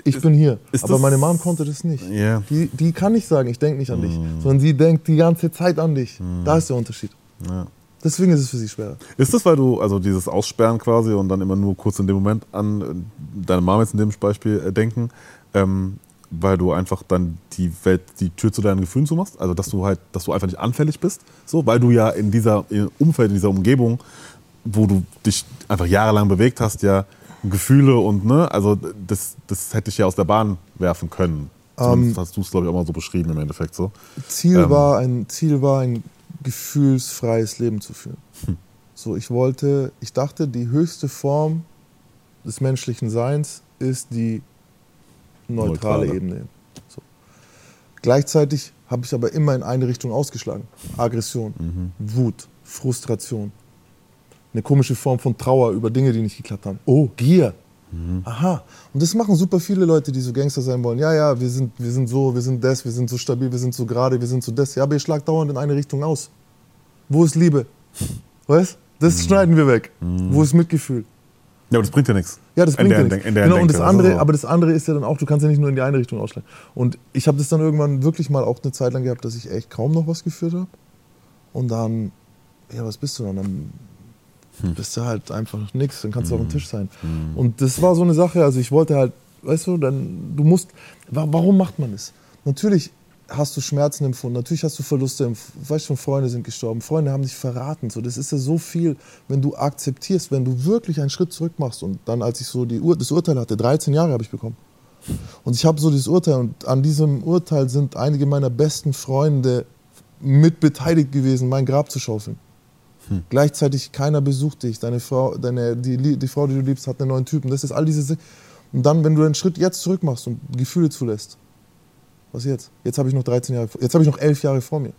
Ich bin hier. ist Aber das- meine Mom konnte das nicht. Ja. Die, die kann nicht sagen, ich denke nicht an dich, Mhm. sondern sie denkt die ganze Zeit an dich. Da ist der Unterschied. Ja. Deswegen ist es für sie schwerer. Ist das, weil du, also dieses Aussperren quasi und dann immer nur kurz in dem Moment an äh, deine Mama jetzt in dem Beispiel äh, denken, ähm, weil du einfach dann die Welt, die Tür zu deinen Gefühlen zumachst? Also dass du halt, dass du einfach nicht anfällig bist, so, weil du ja in dieser im Umfeld, in dieser Umgebung, wo du dich einfach jahrelang bewegt hast, ja Gefühle und ne, also das, das hätte ich ja aus der Bahn werfen können. Zumindest hast du es, glaube ich, auch mal so beschrieben im Endeffekt so. Ziel, Ähm. war ein, Ziel war, ein gefühlsfreies Leben zu führen. Hm. So, ich wollte, ich dachte, die höchste Form des menschlichen Seins ist die neutrale, Neutrale. Ebene. So. Gleichzeitig habe ich aber immer in eine Richtung ausgeschlagen. Aggression, Mhm. Wut, Frustration. Eine komische Form von Trauer über Dinge, die nicht geklappt haben. Oh, Gier. Mhm. Aha. Und das machen super viele Leute, die so Gangster sein wollen. Ja, ja, wir sind, wir sind so, wir sind das, wir sind so stabil, wir sind so gerade, wir sind so das. Ja, aber ihr schlagt dauernd in eine Richtung aus. Wo ist Liebe? Weißt? Das Mhm. schneiden wir weg. Wo ist Mitgefühl? Ja, aber das bringt ja nichts. Ja, das In bringt der- ja nichts. in der genau, und das andere, so. aber das andere ist ja dann auch, du kannst ja nicht nur in die eine Richtung ausschlagen. Und ich habe das dann irgendwann wirklich mal auch eine Zeit lang gehabt, dass ich echt kaum noch was geführt habe. Und dann, ja, was bist du dann? Dann Hm. bist du halt einfach nichts, dann kannst du auf dem Tisch sein. Und das war so eine Sache, also ich wollte halt, weißt du, dann, du musst, wa- warum macht man das? Natürlich hast du Schmerzen empfunden, natürlich hast du Verluste, empf- weißt schon, Freunde sind gestorben, Freunde haben dich verraten, so, das ist ja so viel, wenn du akzeptierst, wenn du wirklich einen Schritt zurück machst und dann, als ich so die Ur das Urteil hatte, 13 Jahre habe ich bekommen. Und ich habe so dieses Urteil und an diesem Urteil sind einige meiner besten Freunde mit beteiligt gewesen, mein Grab zu schaufeln. Gleichzeitig keiner besucht dich, deine Frau, deine, die, die Frau, die du liebst, hat einen neuen Typen. Das ist all diese Und dann, wenn du einen Schritt jetzt zurück machst und Gefühle zulässt, was jetzt? Jetzt habe ich noch 13 Jahre, jetzt habe ich noch 11 Jahre vor mir.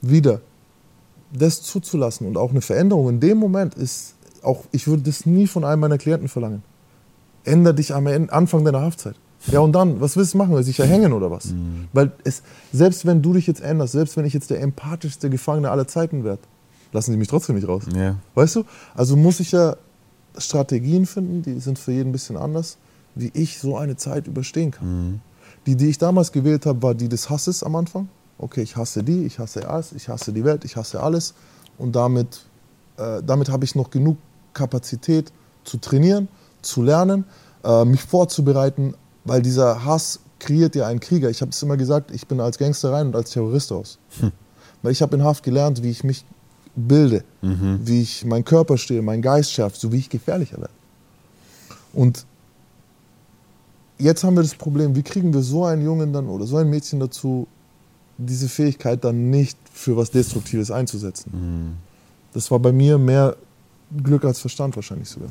Wieder das zuzulassen und auch eine Veränderung in dem Moment ist auch, ich würde das nie von einem meiner Klienten verlangen. Änder dich am Anfang deiner Haftzeit. Ja, und dann, was willst du machen? Sich erhängen oder was? Weil es, selbst wenn du dich jetzt änderst, selbst wenn ich jetzt der empathischste Gefangene aller Zeiten werde, lassen sie mich trotzdem nicht raus. Ja. Weißt du? Also muss ich ja Strategien finden, die sind für jeden ein bisschen anders, wie ich so eine Zeit überstehen kann. Die, die ich damals gewählt habe, war die des Hasses am Anfang. Okay, ich hasse die, ich hasse alles, ich hasse die Welt, ich hasse alles. Und damit, äh, damit habe ich noch genug Kapazität zu trainieren, zu lernen, äh, mich vorzubereiten, weil dieser Hass kreiert ja einen Krieger. Ich habe es immer gesagt, ich bin als Gangster rein und als Terrorist raus. Weil ich habe in Haft gelernt, wie ich mich bilde, wie ich meinen Körper stehe, meinen Geist schärfe, so wie ich gefährlicher werde. Und jetzt haben wir das Problem, wie kriegen wir so einen Jungen dann oder so ein Mädchen dazu, diese Fähigkeit dann nicht für was Destruktives einzusetzen. Das war bei mir mehr Glück als Verstand wahrscheinlich sogar.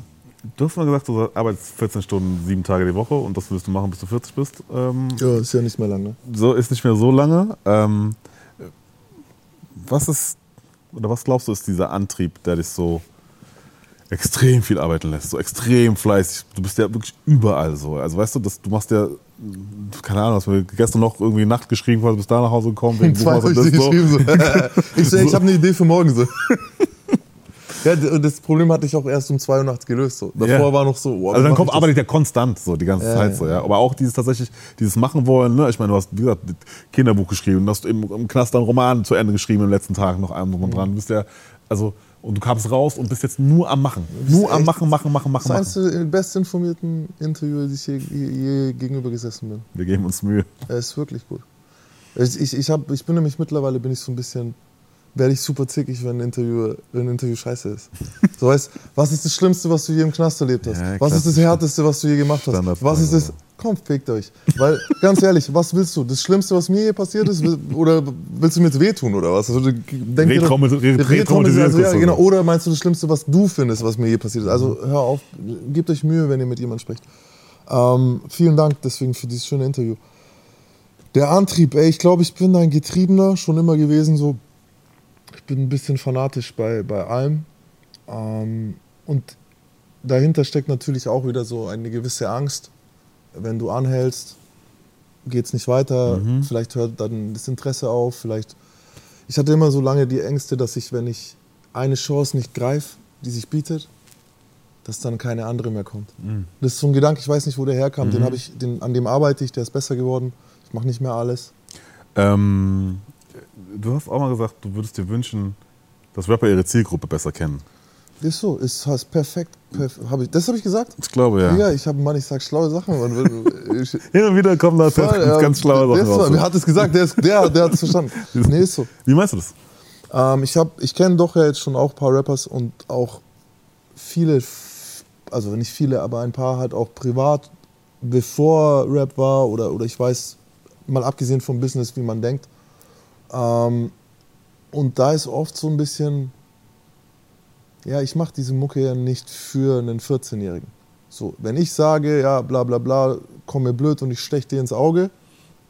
Du hast mal gesagt, du arbeitest 14 Stunden, sieben Tage die Woche und das willst du machen, bis du 40 bist. Ähm, Ja, ist ja nicht mehr lange. so ist nicht mehr so lange. Ähm, was ist, oder was glaubst du, ist dieser Antrieb, der dich so extrem viel arbeiten lässt, so extrem fleißig. Du bist ja wirklich überall so. Also weißt du, das, du machst ja, keine Ahnung, hast mir gestern noch irgendwie Nacht geschrieben, weil du bist da nach Hause gekommen, wegen Zwei dir das so. So. ich so, ich habe eine Idee für morgen. So. Ja, das Problem hatte ich auch erst um 2 Uhr nachts gelöst. So. Davor Ja. war noch so, wow, Also dann kommt arbeitet ja konstant so die ganze Ja, Zeit ja. so, ja. Aber auch dieses tatsächlich, dieses machen wollen, ne? Ich meine, du hast, wie gesagt, Kinderbuch geschrieben, du hast im, im Knast einen Roman zu Ende geschrieben im letzten Tag noch einem drum und dran. Du bist ja, also, und du kamst raus und bist jetzt nur am Machen. Nur am Machen, machen, machen, machen, Das ist eines der bestinformierten Interviewer, die ich je, je, gegenüber gesessen bin. Wir geben uns Mühe. Er ist wirklich gut. Ich, ich, ich, hab, ich bin nämlich mittlerweile bin ich so ein bisschen, werde ich super zickig, wenn ein Interview, wenn ein Interview scheiße ist. So weißt, was ist das Schlimmste, was du je im Knast erlebt hast? Ja, was ist das. Härteste, was du je gemacht hast? Standard- Was ist das? Komm, fickt euch. Weil, ganz ehrlich, was willst du? Das Schlimmste, was mir je passiert ist? Oder willst du mir jetzt wehtun oder was? Also, denk also, ja, genau. Oder meinst du das Schlimmste, was du findest, was mir je passiert ist? Also hör auf, gebt euch Mühe, wenn ihr mit jemandem spricht. Ähm, vielen Dank deswegen für dieses schöne Interview. Der Antrieb, ey, ich glaube, ich bin ein Getriebener, schon immer gewesen so. Ich bin ein bisschen fanatisch bei, bei allem. Ähm, und dahinter steckt natürlich auch wieder so eine gewisse Angst, wenn du anhältst, geht es nicht weiter, Mhm. vielleicht hört dann das Interesse auf, vielleicht. Ich hatte immer so lange die Ängste, dass ich, wenn ich eine Chance nicht greife, die sich bietet, dass dann keine andere mehr kommt. Mhm. Das ist so ein Gedanke, ich weiß nicht, wo der herkam. Den habe ich, den, an dem arbeite ich, der ist besser geworden. Ich mache nicht mehr alles. Ähm, du hast auch mal gesagt, du würdest dir wünschen, dass Rapper ihre Zielgruppe besser kennen. Ist so, ist hast perfekt. perf hab ich, das habe ich gesagt? Ich glaube, ja. Ja, ich habe Mann, ich sag schlaue Sachen. Ich, Hin und wieder kommen da Voll, ganz, ja, ganz schlaue Sachen raus. Wer hat es gesagt? Der, ist, der, der hat es verstanden. Nee, ist so. Wie meinst du das? Ähm, ich hab, ich kenne doch ja jetzt schon auch ein paar Rappers und auch viele, also nicht viele, aber ein paar halt auch privat, bevor Rap war oder, oder ich weiß, mal abgesehen vom Business, wie man denkt. Ähm, und da ist oft so ein bisschen, ja, ich mache diese Mucke ja nicht für einen 14-Jährigen. So, wenn ich sage, ja, bla bla bla, komm mir blöd und ich stech dir ins Auge,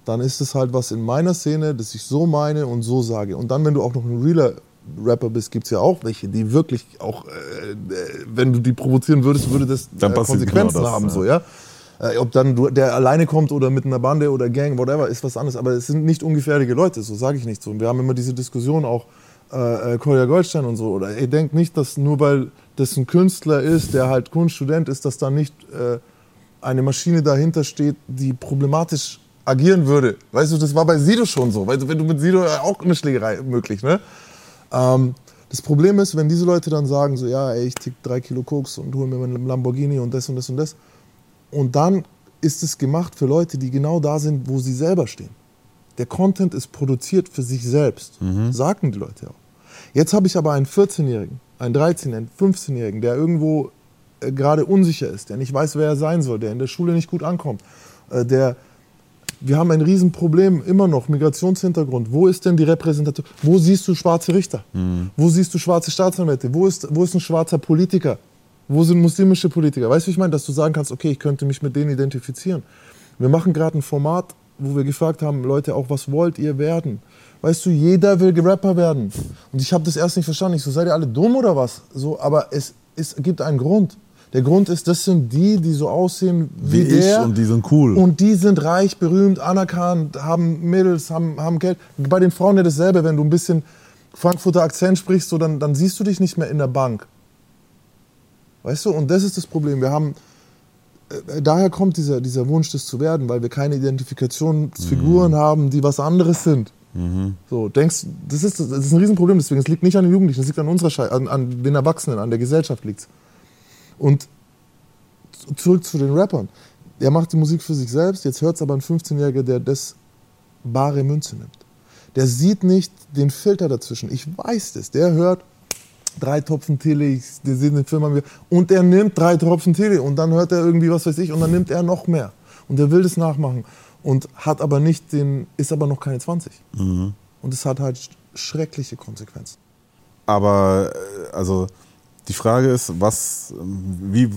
dann ist es halt was in meiner Szene, das ich so meine und so sage. Und dann, wenn du auch noch ein realer Rapper bist, gibt es ja auch welche, die wirklich auch, äh, äh, wenn du die provozieren würdest, würde das äh, passiert Konsequenzen genau das, haben. ja. So, ja? Äh, ob dann du, der alleine kommt oder mit einer Bande oder Gang, whatever, ist was anderes. Aber es sind nicht ungefährliche Leute, so sage ich nicht so. Und wir haben immer diese Diskussion auch, äh, äh, Kolja Goldstein und so. Oder ihr denkt nicht, dass nur weil das ein Künstler ist, der halt Kunststudent ist, dass da nicht äh, eine Maschine dahinter steht, die problematisch agieren würde. Weißt du, das war bei Sido schon so. Weißt du, wenn du mit Sido auch eine Schlägerei möglich, ne? Ähm, das Problem ist, wenn diese Leute dann sagen, so, ja, ey, ich tick drei Kilo Koks und hole mir meinen Lamborghini und das und das und das. Und dann ist es gemacht für Leute, die genau da sind, wo sie selber stehen. Der Content ist produziert für sich selbst, sagen die Leute auch. Jetzt habe ich aber einen 14-Jährigen, einen 13-Jährigen, einen 15-Jährigen, der irgendwo äh, gerade unsicher ist, der nicht weiß, wer er sein soll, der in der Schule nicht gut ankommt, äh, der wir haben ein Riesenproblem immer noch, Migrationshintergrund. Wo ist denn die Repräsentation? Wo siehst du schwarze Richter? Wo siehst du schwarze Staatsanwälte? Wo ist, wo ist ein schwarzer Politiker? Wo sind muslimische Politiker? Weißt du, wie ich meine? Dass du sagen kannst, okay, ich könnte mich mit denen identifizieren. Wir machen gerade ein Format, wo wir gefragt haben, Leute, auch was wollt ihr werden? Weißt du, jeder will Rapper werden. Und ich habe das erst nicht verstanden. Ich so, seid ihr alle dumm oder was? So, aber es, es gibt einen Grund. Der Grund ist, das sind die, die so aussehen wie, Wie ich der. und die sind cool. Und die sind reich, berühmt, anerkannt, haben Mädels, haben, haben Geld. Bei den Frauen ja dasselbe, wenn du ein bisschen Frankfurter Akzent sprichst, so, dann, dann siehst du dich nicht mehr in der Bank. Weißt du, und das ist das Problem. Wir haben, äh, daher kommt dieser, dieser Wunsch, das zu werden, weil wir keine Identifikationsfiguren haben, die was anderes sind. So, denkst, das ist, das ist ein Riesenproblem, deswegen, es liegt nicht an den Jugendlichen, es liegt an unserer an, an den Erwachsenen, an der Gesellschaft liegt's. Und zurück zu den Rappern. Er macht die Musik für sich selbst, jetzt hört es aber ein 15-Jähriger, der das bare Münze nimmt. Der sieht nicht den Filter dazwischen. Ich weiß das. Der hört drei Tropfen Tele, der sieht den Film an und er nimmt drei Tropfen Tele und dann hört er irgendwie was weiß ich und dann nimmt er noch mehr. Und er will das nachmachen und hat aber nicht den, ist aber noch keine 20. Und es hat halt sch- schreckliche Konsequenzen. Aber äh, also die Frage ist, was, ähm, wie,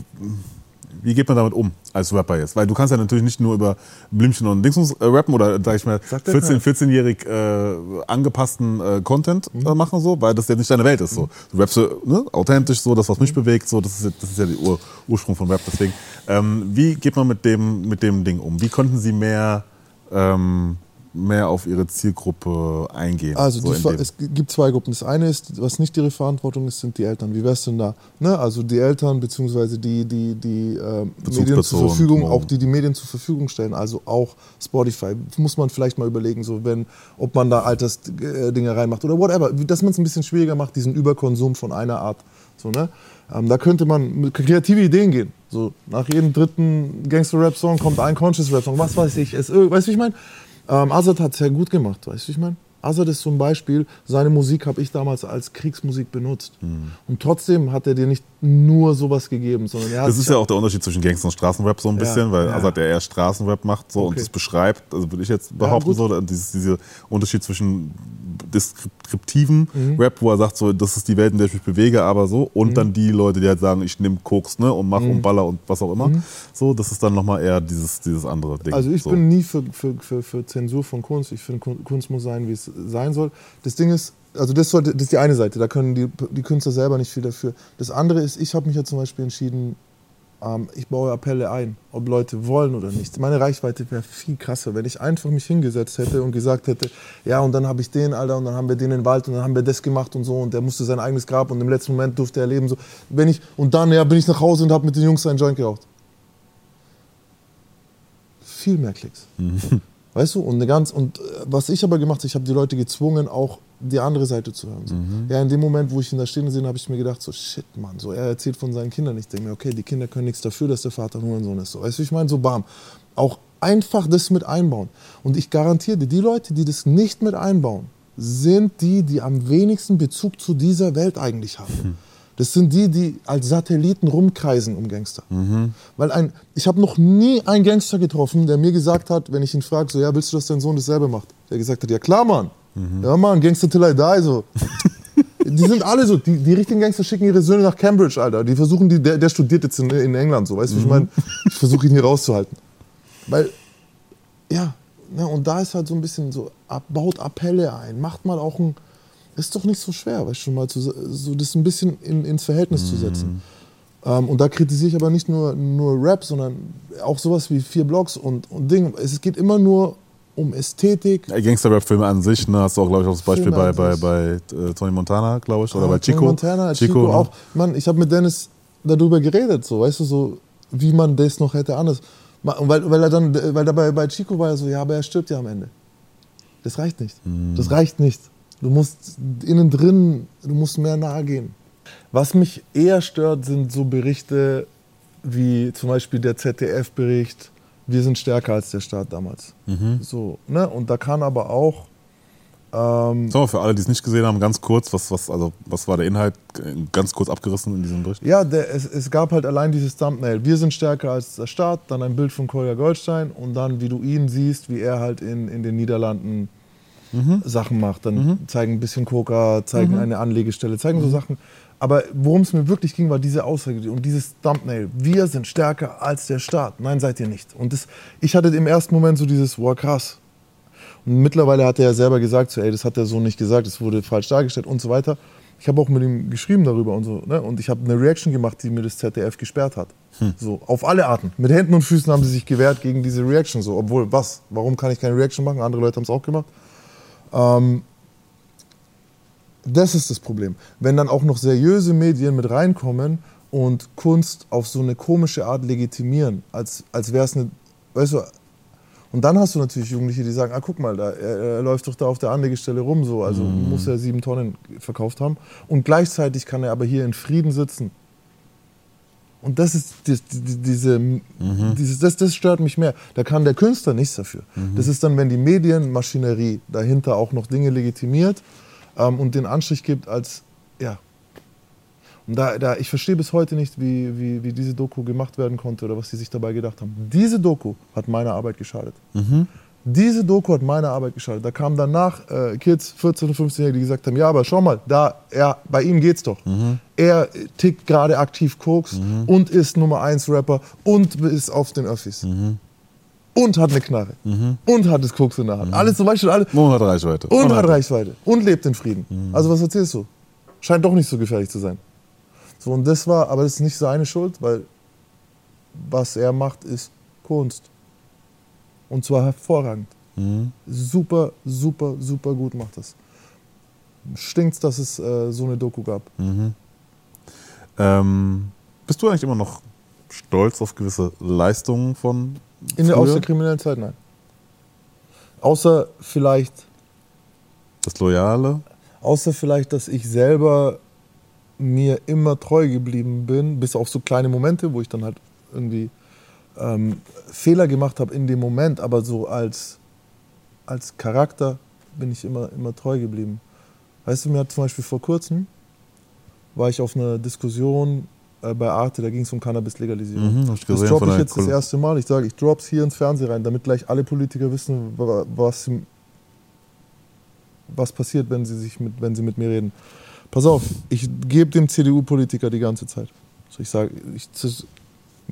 wie geht man damit um als Rapper jetzt? Weil du kannst ja natürlich nicht nur über Blümchen und Dingsums äh, rappen oder sag ich mal Sagt der 14, keiner. 14-jährig äh, angepassten äh, Content äh, machen so, weil das ja nicht deine Welt ist so. Du rappst ne, authentisch so, das was mich bewegt so, das ist ja, das ist ja der Ur Ursprung von Rap. Deswegen, ähm, wie geht man mit dem mit dem Ding um? Wie konnten Sie mehr ähm, mehr auf Ihre Zielgruppe eingehen? Also so es gibt zwei Gruppen. Das eine ist, was nicht ihre Verantwortung ist, sind die Eltern. Wie wär's denn da? Ne? Also die Eltern beziehungsweise die, die, die äh, Medien zur Verfügung, genau. auch die die Medien zur Verfügung stellen, also auch Spotify. Muss man vielleicht mal überlegen, so wenn, ob man da Altersdinge reinmacht oder whatever. Dass man es ein bisschen schwieriger macht, diesen Überkonsum von einer Art. So, ne? ähm, da könnte man mit kreative Ideen gehen. So, nach jedem dritten Gangster-Rap-Song kommt ein Conscious-Rap-Song, was weiß ich. Es, äh, weißt du, wie ich meine? Ähm, Azad hat es sehr gut gemacht, weißt du, ich meine? Azad ist ein Beispiel, seine Musik habe ich damals als Kriegsmusik benutzt. Mhm. Und trotzdem hat er dir nicht nur sowas gegeben, sondern er hat Das ist ja auch der Unterschied zwischen Gangster und Straßenrap so ein Ja, bisschen, weil ja. Azad ja eher Straßenrap macht so und Okay. das beschreibt, also würde ich jetzt behaupten, gut. so, dieses, dieser Unterschied zwischen deskriptiven Mhm. Rap, wo er sagt, so, das ist die Welt, in der ich mich bewege, aber so, und Mhm. dann die Leute, die halt sagen, ich nehme Koks ne, und mache und baller und was auch immer. So, das ist dann nochmal eher dieses, dieses andere Ding. Mhm. Also ich so. bin nie für, für, für, für Zensur von Kunst. Ich finde, Kun- Kunst muss sein, wie es sein soll. Das Ding ist, also das, sollte, das ist die eine Seite, da können die, die Künstler selber nicht viel dafür. Das andere ist, ich habe mich ja zum Beispiel entschieden, ähm, ich baue Appelle ein, ob Leute wollen oder nicht. Meine Reichweite wäre viel krasser, wenn ich einfach mich hingesetzt hätte und gesagt hätte, ja, und dann habe ich den, Alter, und dann haben wir den in den Wald und dann haben wir das gemacht und so und der musste sein eigenes Grab und im letzten Moment durfte er leben. So. Wenn ich, und dann ja, bin ich nach Hause und habe mit den Jungs einen Joint geraucht. Viel mehr Klicks. Weißt du, und, eine ganz, und äh, was ich aber gemacht habe, ich habe die Leute gezwungen, auch die andere Seite zu hören. So. Mhm. Ja, in dem Moment, wo ich ihn da stehen gesehen habe, ich mir gedacht, so shit, Mann, so, er erzählt von seinen Kindern. Ich denke mir, okay, die Kinder können nichts dafür, dass der Vater nur ein Sohn ist. So. Weißt du, ich meine, so bam. Auch einfach das mit einbauen. Und ich garantiere dir, die Leute, die das nicht mit einbauen, sind die, die am wenigsten Bezug zu dieser Welt eigentlich haben. Mhm. Das sind die, die als Satelliten rumkreisen um Gangster. Mhm. Weil ein, ich habe noch nie einen Gangster getroffen, der mir gesagt hat, wenn ich ihn frage, so, ja, willst du, dass dein Sohn dasselbe macht? Der gesagt hat, ja klar, Mann. Mhm. Ja, Mann, Gangster till I die, so. die sind alle so, die, die richtigen Gangster schicken ihre Söhne nach Cambridge, Alter. Die versuchen, die, der, der studiert jetzt in, in England, so, weißt du, mhm. ich meine, ich versuche ihn hier rauszuhalten. Weil, ja, ne, und da ist halt so ein bisschen so, baut Appelle ein, macht mal auch ein, ist doch nicht so schwer, weißt du, mal zu, so das ein bisschen in, ins Verhältnis mhm. zu setzen. Ähm, und da kritisiere ich aber nicht nur, nur Rap, sondern auch sowas wie vier Blogs und, und Ding. Es geht immer nur um Ästhetik. Gangster-Rap-Filme an sich, ne, hast du auch, glaube ich, auch das Beispiel bei, bei, bei äh, Tony Montana, glaube ich, oder ah, bei Chico. Tony Montana, Chico, Chico ne? auch. Mann, ich habe mit Dennis darüber geredet, so, weißt du, so, wie man das noch hätte anders. Weil, weil er dann, weil dabei bei Chico war er so, ja, aber er stirbt ja am Ende. Das reicht nicht. Mhm. Das reicht nicht. Du musst innen drin, du musst mehr nahe gehen. Was mich eher stört, sind so Berichte wie zum Beispiel der ZDF-Bericht, wir sind stärker als der Staat damals. Mhm. So, ne? Und da kann aber auch. Ähm, so, für alle, die es nicht gesehen haben, ganz kurz, was, was, also, was war der Inhalt, ganz kurz abgerissen in diesem Bericht? Ja, der, es, es gab halt allein dieses Thumbnail. Wir sind stärker als der Staat, dann ein Bild von Kolja Goldstein und dann, wie du ihn siehst, wie er halt in, in den Niederlanden mhm. Sachen macht. Dann mhm. zeigen ein bisschen Coca, zeigen mhm. eine Anlegestelle, zeigen so mhm. Sachen. Aber worum es mir wirklich ging, war diese Aussage und dieses Thumbnail. Wir sind stärker als der Staat. Nein, seid ihr nicht. Und das, ich hatte im ersten Moment so dieses, wow, krass. Und mittlerweile hat er ja selber gesagt, so, ey, das hat er so nicht gesagt, das wurde falsch dargestellt und so weiter. Ich habe auch mit ihm geschrieben darüber und so. Ne? Und ich habe eine Reaction gemacht, die mir das ZDF gesperrt hat. Hm. So, auf alle Arten. Mit Händen und Füßen haben sie sich gewehrt gegen diese Reaction. So, obwohl, was? Warum kann ich keine Reaction machen? Andere Leute haben es auch gemacht. Ähm, das ist das Problem. Wenn dann auch noch seriöse Medien mit reinkommen und Kunst auf so eine komische Art legitimieren, als, als wäre es eine, weißt du, und dann hast du natürlich Jugendliche, die sagen, ah guck mal, da, er, er läuft doch da auf der Anlegestelle rum, so, also mm. muss er sieben Tonnen verkauft haben. Und gleichzeitig kann er aber hier in Frieden sitzen. Und das ist die, die, diese, mhm. dieses, das, das stört mich mehr. Da kann der Künstler nichts dafür. Mhm. Das ist dann, wenn die Medienmaschinerie dahinter auch noch Dinge legitimiert ähm, und den Anstrich gibt als, ja. Und da, da, ich verstehe bis heute nicht, wie, wie, wie diese Doku gemacht werden konnte oder was sie sich dabei gedacht haben. Diese Doku hat meiner Arbeit geschadet. Mhm. Diese Doku hat meiner Arbeit geschadet. Da kamen danach äh, Kids, 14 und 15-Jährige, die gesagt haben, ja, aber schau mal, da, er, bei ihm geht's doch. Mhm. Er tickt gerade aktiv Koks mhm. und ist Nummer 1 Rapper und ist auf den Öffis. Mhm und hat eine Knarre mhm. und hat das Koks in der Hand. Mhm. Alles zum Beispiel. Alle, und hat Reichweite. Und, und hat Reichweite. Und lebt in Frieden. Mhm. Also was erzählst du? Scheint doch nicht so gefährlich zu sein. So, und das war, aber das ist nicht seine Schuld, weil was er macht, ist Kunst. Und zwar hervorragend. Mhm. Super, super, super gut macht das. Stinkt's, dass es äh, so eine Doku gab. Mhm. Ähm, bist du eigentlich immer noch stolz auf gewisse Leistungen von in der, aus der kriminellen Zeit, nein. Außer vielleicht. Das Loyale? Außer vielleicht, dass ich selber mir immer treu geblieben bin, bis auf so kleine Momente, wo ich dann halt irgendwie ähm, Fehler gemacht habe in dem Moment, aber so als, als Charakter bin ich immer, immer treu geblieben. Weißt du, mir hat zum Beispiel vor kurzem, war ich auf einer Diskussion äh, bei Arte, da ging es um Cannabis-Legalisierung. Mhm, das droppe ich jetzt das erste Mal. Ich sage, ich droppe es hier ins Fernsehen rein, damit gleich alle Politiker wissen, was, was passiert, wenn sie, sich mit, wenn sie mit mir reden. Pass auf, ich gebe dem CDU-Politiker die ganze Zeit. So, ich sage, ich,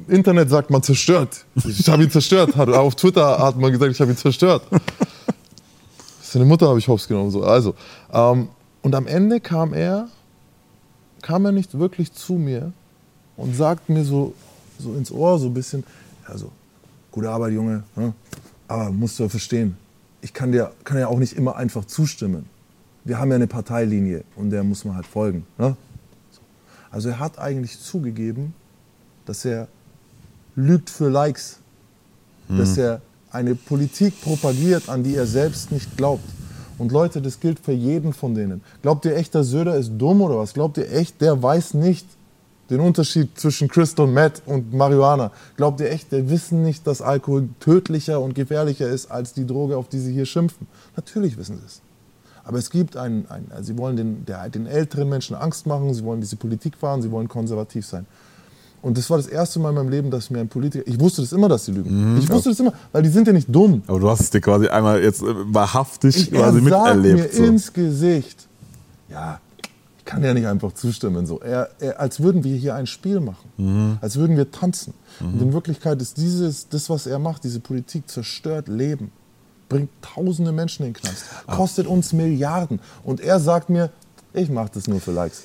Internet sagt man zerstört. Ich habe ihn zerstört. Auf Twitter hat man gesagt, ich habe ihn zerstört. Seine Mutter habe ich hops genommen. So. Also, ähm, und am Ende kam er, kam er nicht wirklich zu mir und sagt mir so so ins Ohr, so ein bisschen, also, gute Arbeit, Junge, ne? aber musst du ja verstehen, ich kann dir, kann ja auch nicht immer einfach zustimmen. Wir haben ja eine Parteilinie und der muss man halt folgen. Ne? Also er hat eigentlich zugegeben, dass er lügt für Likes, mhm. dass er eine Politik propagiert, an die er selbst nicht glaubt. Und Leute, das gilt für jeden von denen. Glaubt ihr echt, der Söder ist dumm oder was? Glaubt ihr echt, der weiß nicht den Unterschied zwischen Crystal Meth und Marihuana? Glaubt ihr echt, der wissen nicht, dass Alkohol tödlicher und gefährlicher ist als die Droge, auf die sie hier schimpfen? Natürlich wissen sie es. Aber es gibt einen, einen also sie wollen den, der, den älteren Menschen Angst machen, sie wollen diese Politik fahren, sie wollen konservativ sein. Und das war das erste Mal in meinem Leben, dass mir ein Politiker. Ich wusste das immer, dass sie lügen. Mhm. Ich wusste das immer, weil die sind ja nicht dumm. Aber du hast es dir quasi einmal jetzt äh, wahrhaftig ich, quasi er miterlebt. Mir so. ins Gesicht. Ja, ich kann ja nicht einfach zustimmen. So. Er, er, als würden wir hier ein Spiel machen. Mhm. Als würden wir tanzen. Mhm. Und in Wirklichkeit ist dieses, das, was er macht, diese Politik, zerstört Leben. Bringt tausende Menschen in den Knast. Ah. Kostet uns Milliarden. Und er sagt mir, ich mache das nur für Likes.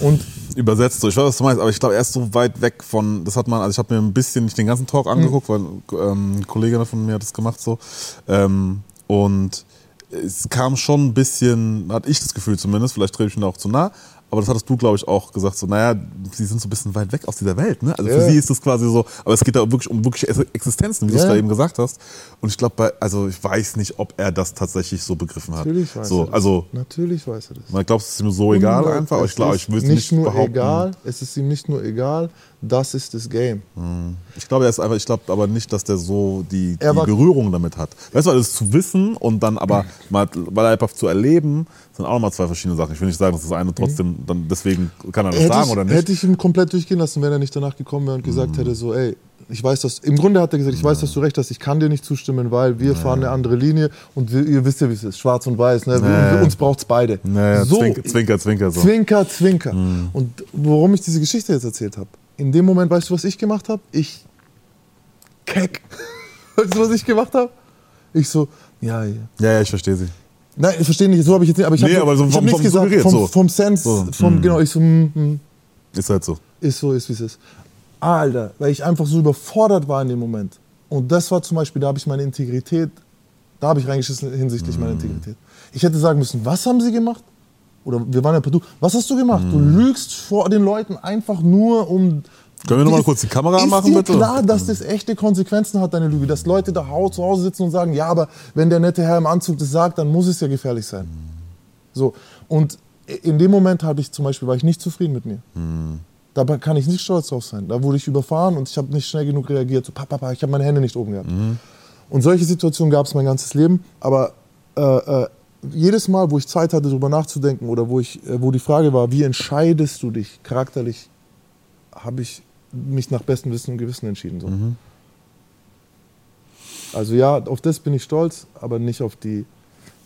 Und übersetzt so, ich weiß, was du meinst, aber ich glaube, er ist so weit weg von, das hat man, also ich habe mir ein bisschen nicht den ganzen Talk mhm. angeguckt, mhm. weil ähm, ein Kollege von mir hat das gemacht so. Ähm, und es kam schon ein bisschen, hatte ich das Gefühl zumindest, vielleicht trete ich ihn auch zu nah, aber das hattest du, glaube ich, auch gesagt, so, naja, sie sind so ein bisschen weit weg aus dieser Welt. Ne? Also für sie ist das quasi so, aber es geht da wirklich um wirklich Existenzen, wie ja. du es gerade eben gesagt hast. Und ich glaube, also ich weiß nicht, ob er das tatsächlich so begriffen hat. Natürlich weiß so, er das. Also, Natürlich weiß er das. Man glaubt, es ist ihm so egal Und einfach, aber ich glaube, ich würde nicht, nicht nur behaupten. egal, es ist ihm nicht nur egal, das ist das Game. Hm. Ich glaube, er ist einfach, ich glaube aber nicht, dass der so die, die Berührung damit hat. Weißt du, das zu wissen und dann aber mal, mal einfach zu erleben, sind auch nochmal zwei verschiedene Sachen. Ich will nicht sagen, dass das eine trotzdem, dann deswegen kann er das hätte sagen ich, oder nicht. Hätte ich ihn komplett durchgehen lassen, wenn er nicht danach gekommen wäre und gesagt mhm. hätte, so, ey, ich weiß, dass, im Grunde hat er gesagt, ich weiß, dass du recht hast, ich kann dir nicht zustimmen, weil wir fahren eine andere Linie und wir, ihr wisst ja, wie es ist, schwarz und weiß, ne? Wir, uns braucht es beide. Naja, so, zwinker, zwinker, zwinker. So. Zwinker, zwinker. Mhm. Und worum ich diese Geschichte jetzt erzählt habe, in dem Moment, weißt du, was ich gemacht habe? Ich, keck. weißt du, was ich gemacht habe? Ich so, ja, ja. Ja, ja, ich verstehe sie. Nein, ich verstehe nicht, so habe ich jetzt nicht, aber ich habe nee, so hab nichts gesagt, vom, so. vom Sense, so. vom, mm. genau, ich so, mm, mm. Ist halt so. Ist so, ist wie es ist. Alter, weil ich einfach so überfordert war in dem Moment. Und das war zum Beispiel, da habe ich meine Integrität, da habe ich reingeschissen hinsichtlich mm. meiner Integrität. Ich hätte sagen müssen, was haben sie gemacht? Oder wir waren ja per Du. Was hast du gemacht? Mm. Du lügst vor den Leuten einfach nur, um können wir nochmal kurz die Kamera ist machen, dir bitte? klar, dass das echte Konsequenzen hat, deine Lüge? Dass Leute da zu Hause sitzen und sagen, ja, aber wenn der nette Herr im Anzug das sagt, dann muss es ja gefährlich sein. So. Und in dem Moment habe ich zum Beispiel, war ich nicht zufrieden mit mir. Mhm. Da kann ich nicht stolz drauf sein. Da wurde ich überfahren und ich habe nicht schnell genug reagiert. So, papa, papa, ich habe meine Hände nicht oben gehabt. Mhm. Und solche Situationen gab es mein ganzes Leben. Aber äh, äh, jedes Mal, wo ich Zeit hatte, darüber nachzudenken oder wo, ich, äh, wo die Frage war, wie entscheidest du dich charakterlich, habe ich mich nach bestem Wissen und Gewissen entschieden. So. Mhm. Also ja, auf das bin ich stolz, aber nicht auf die,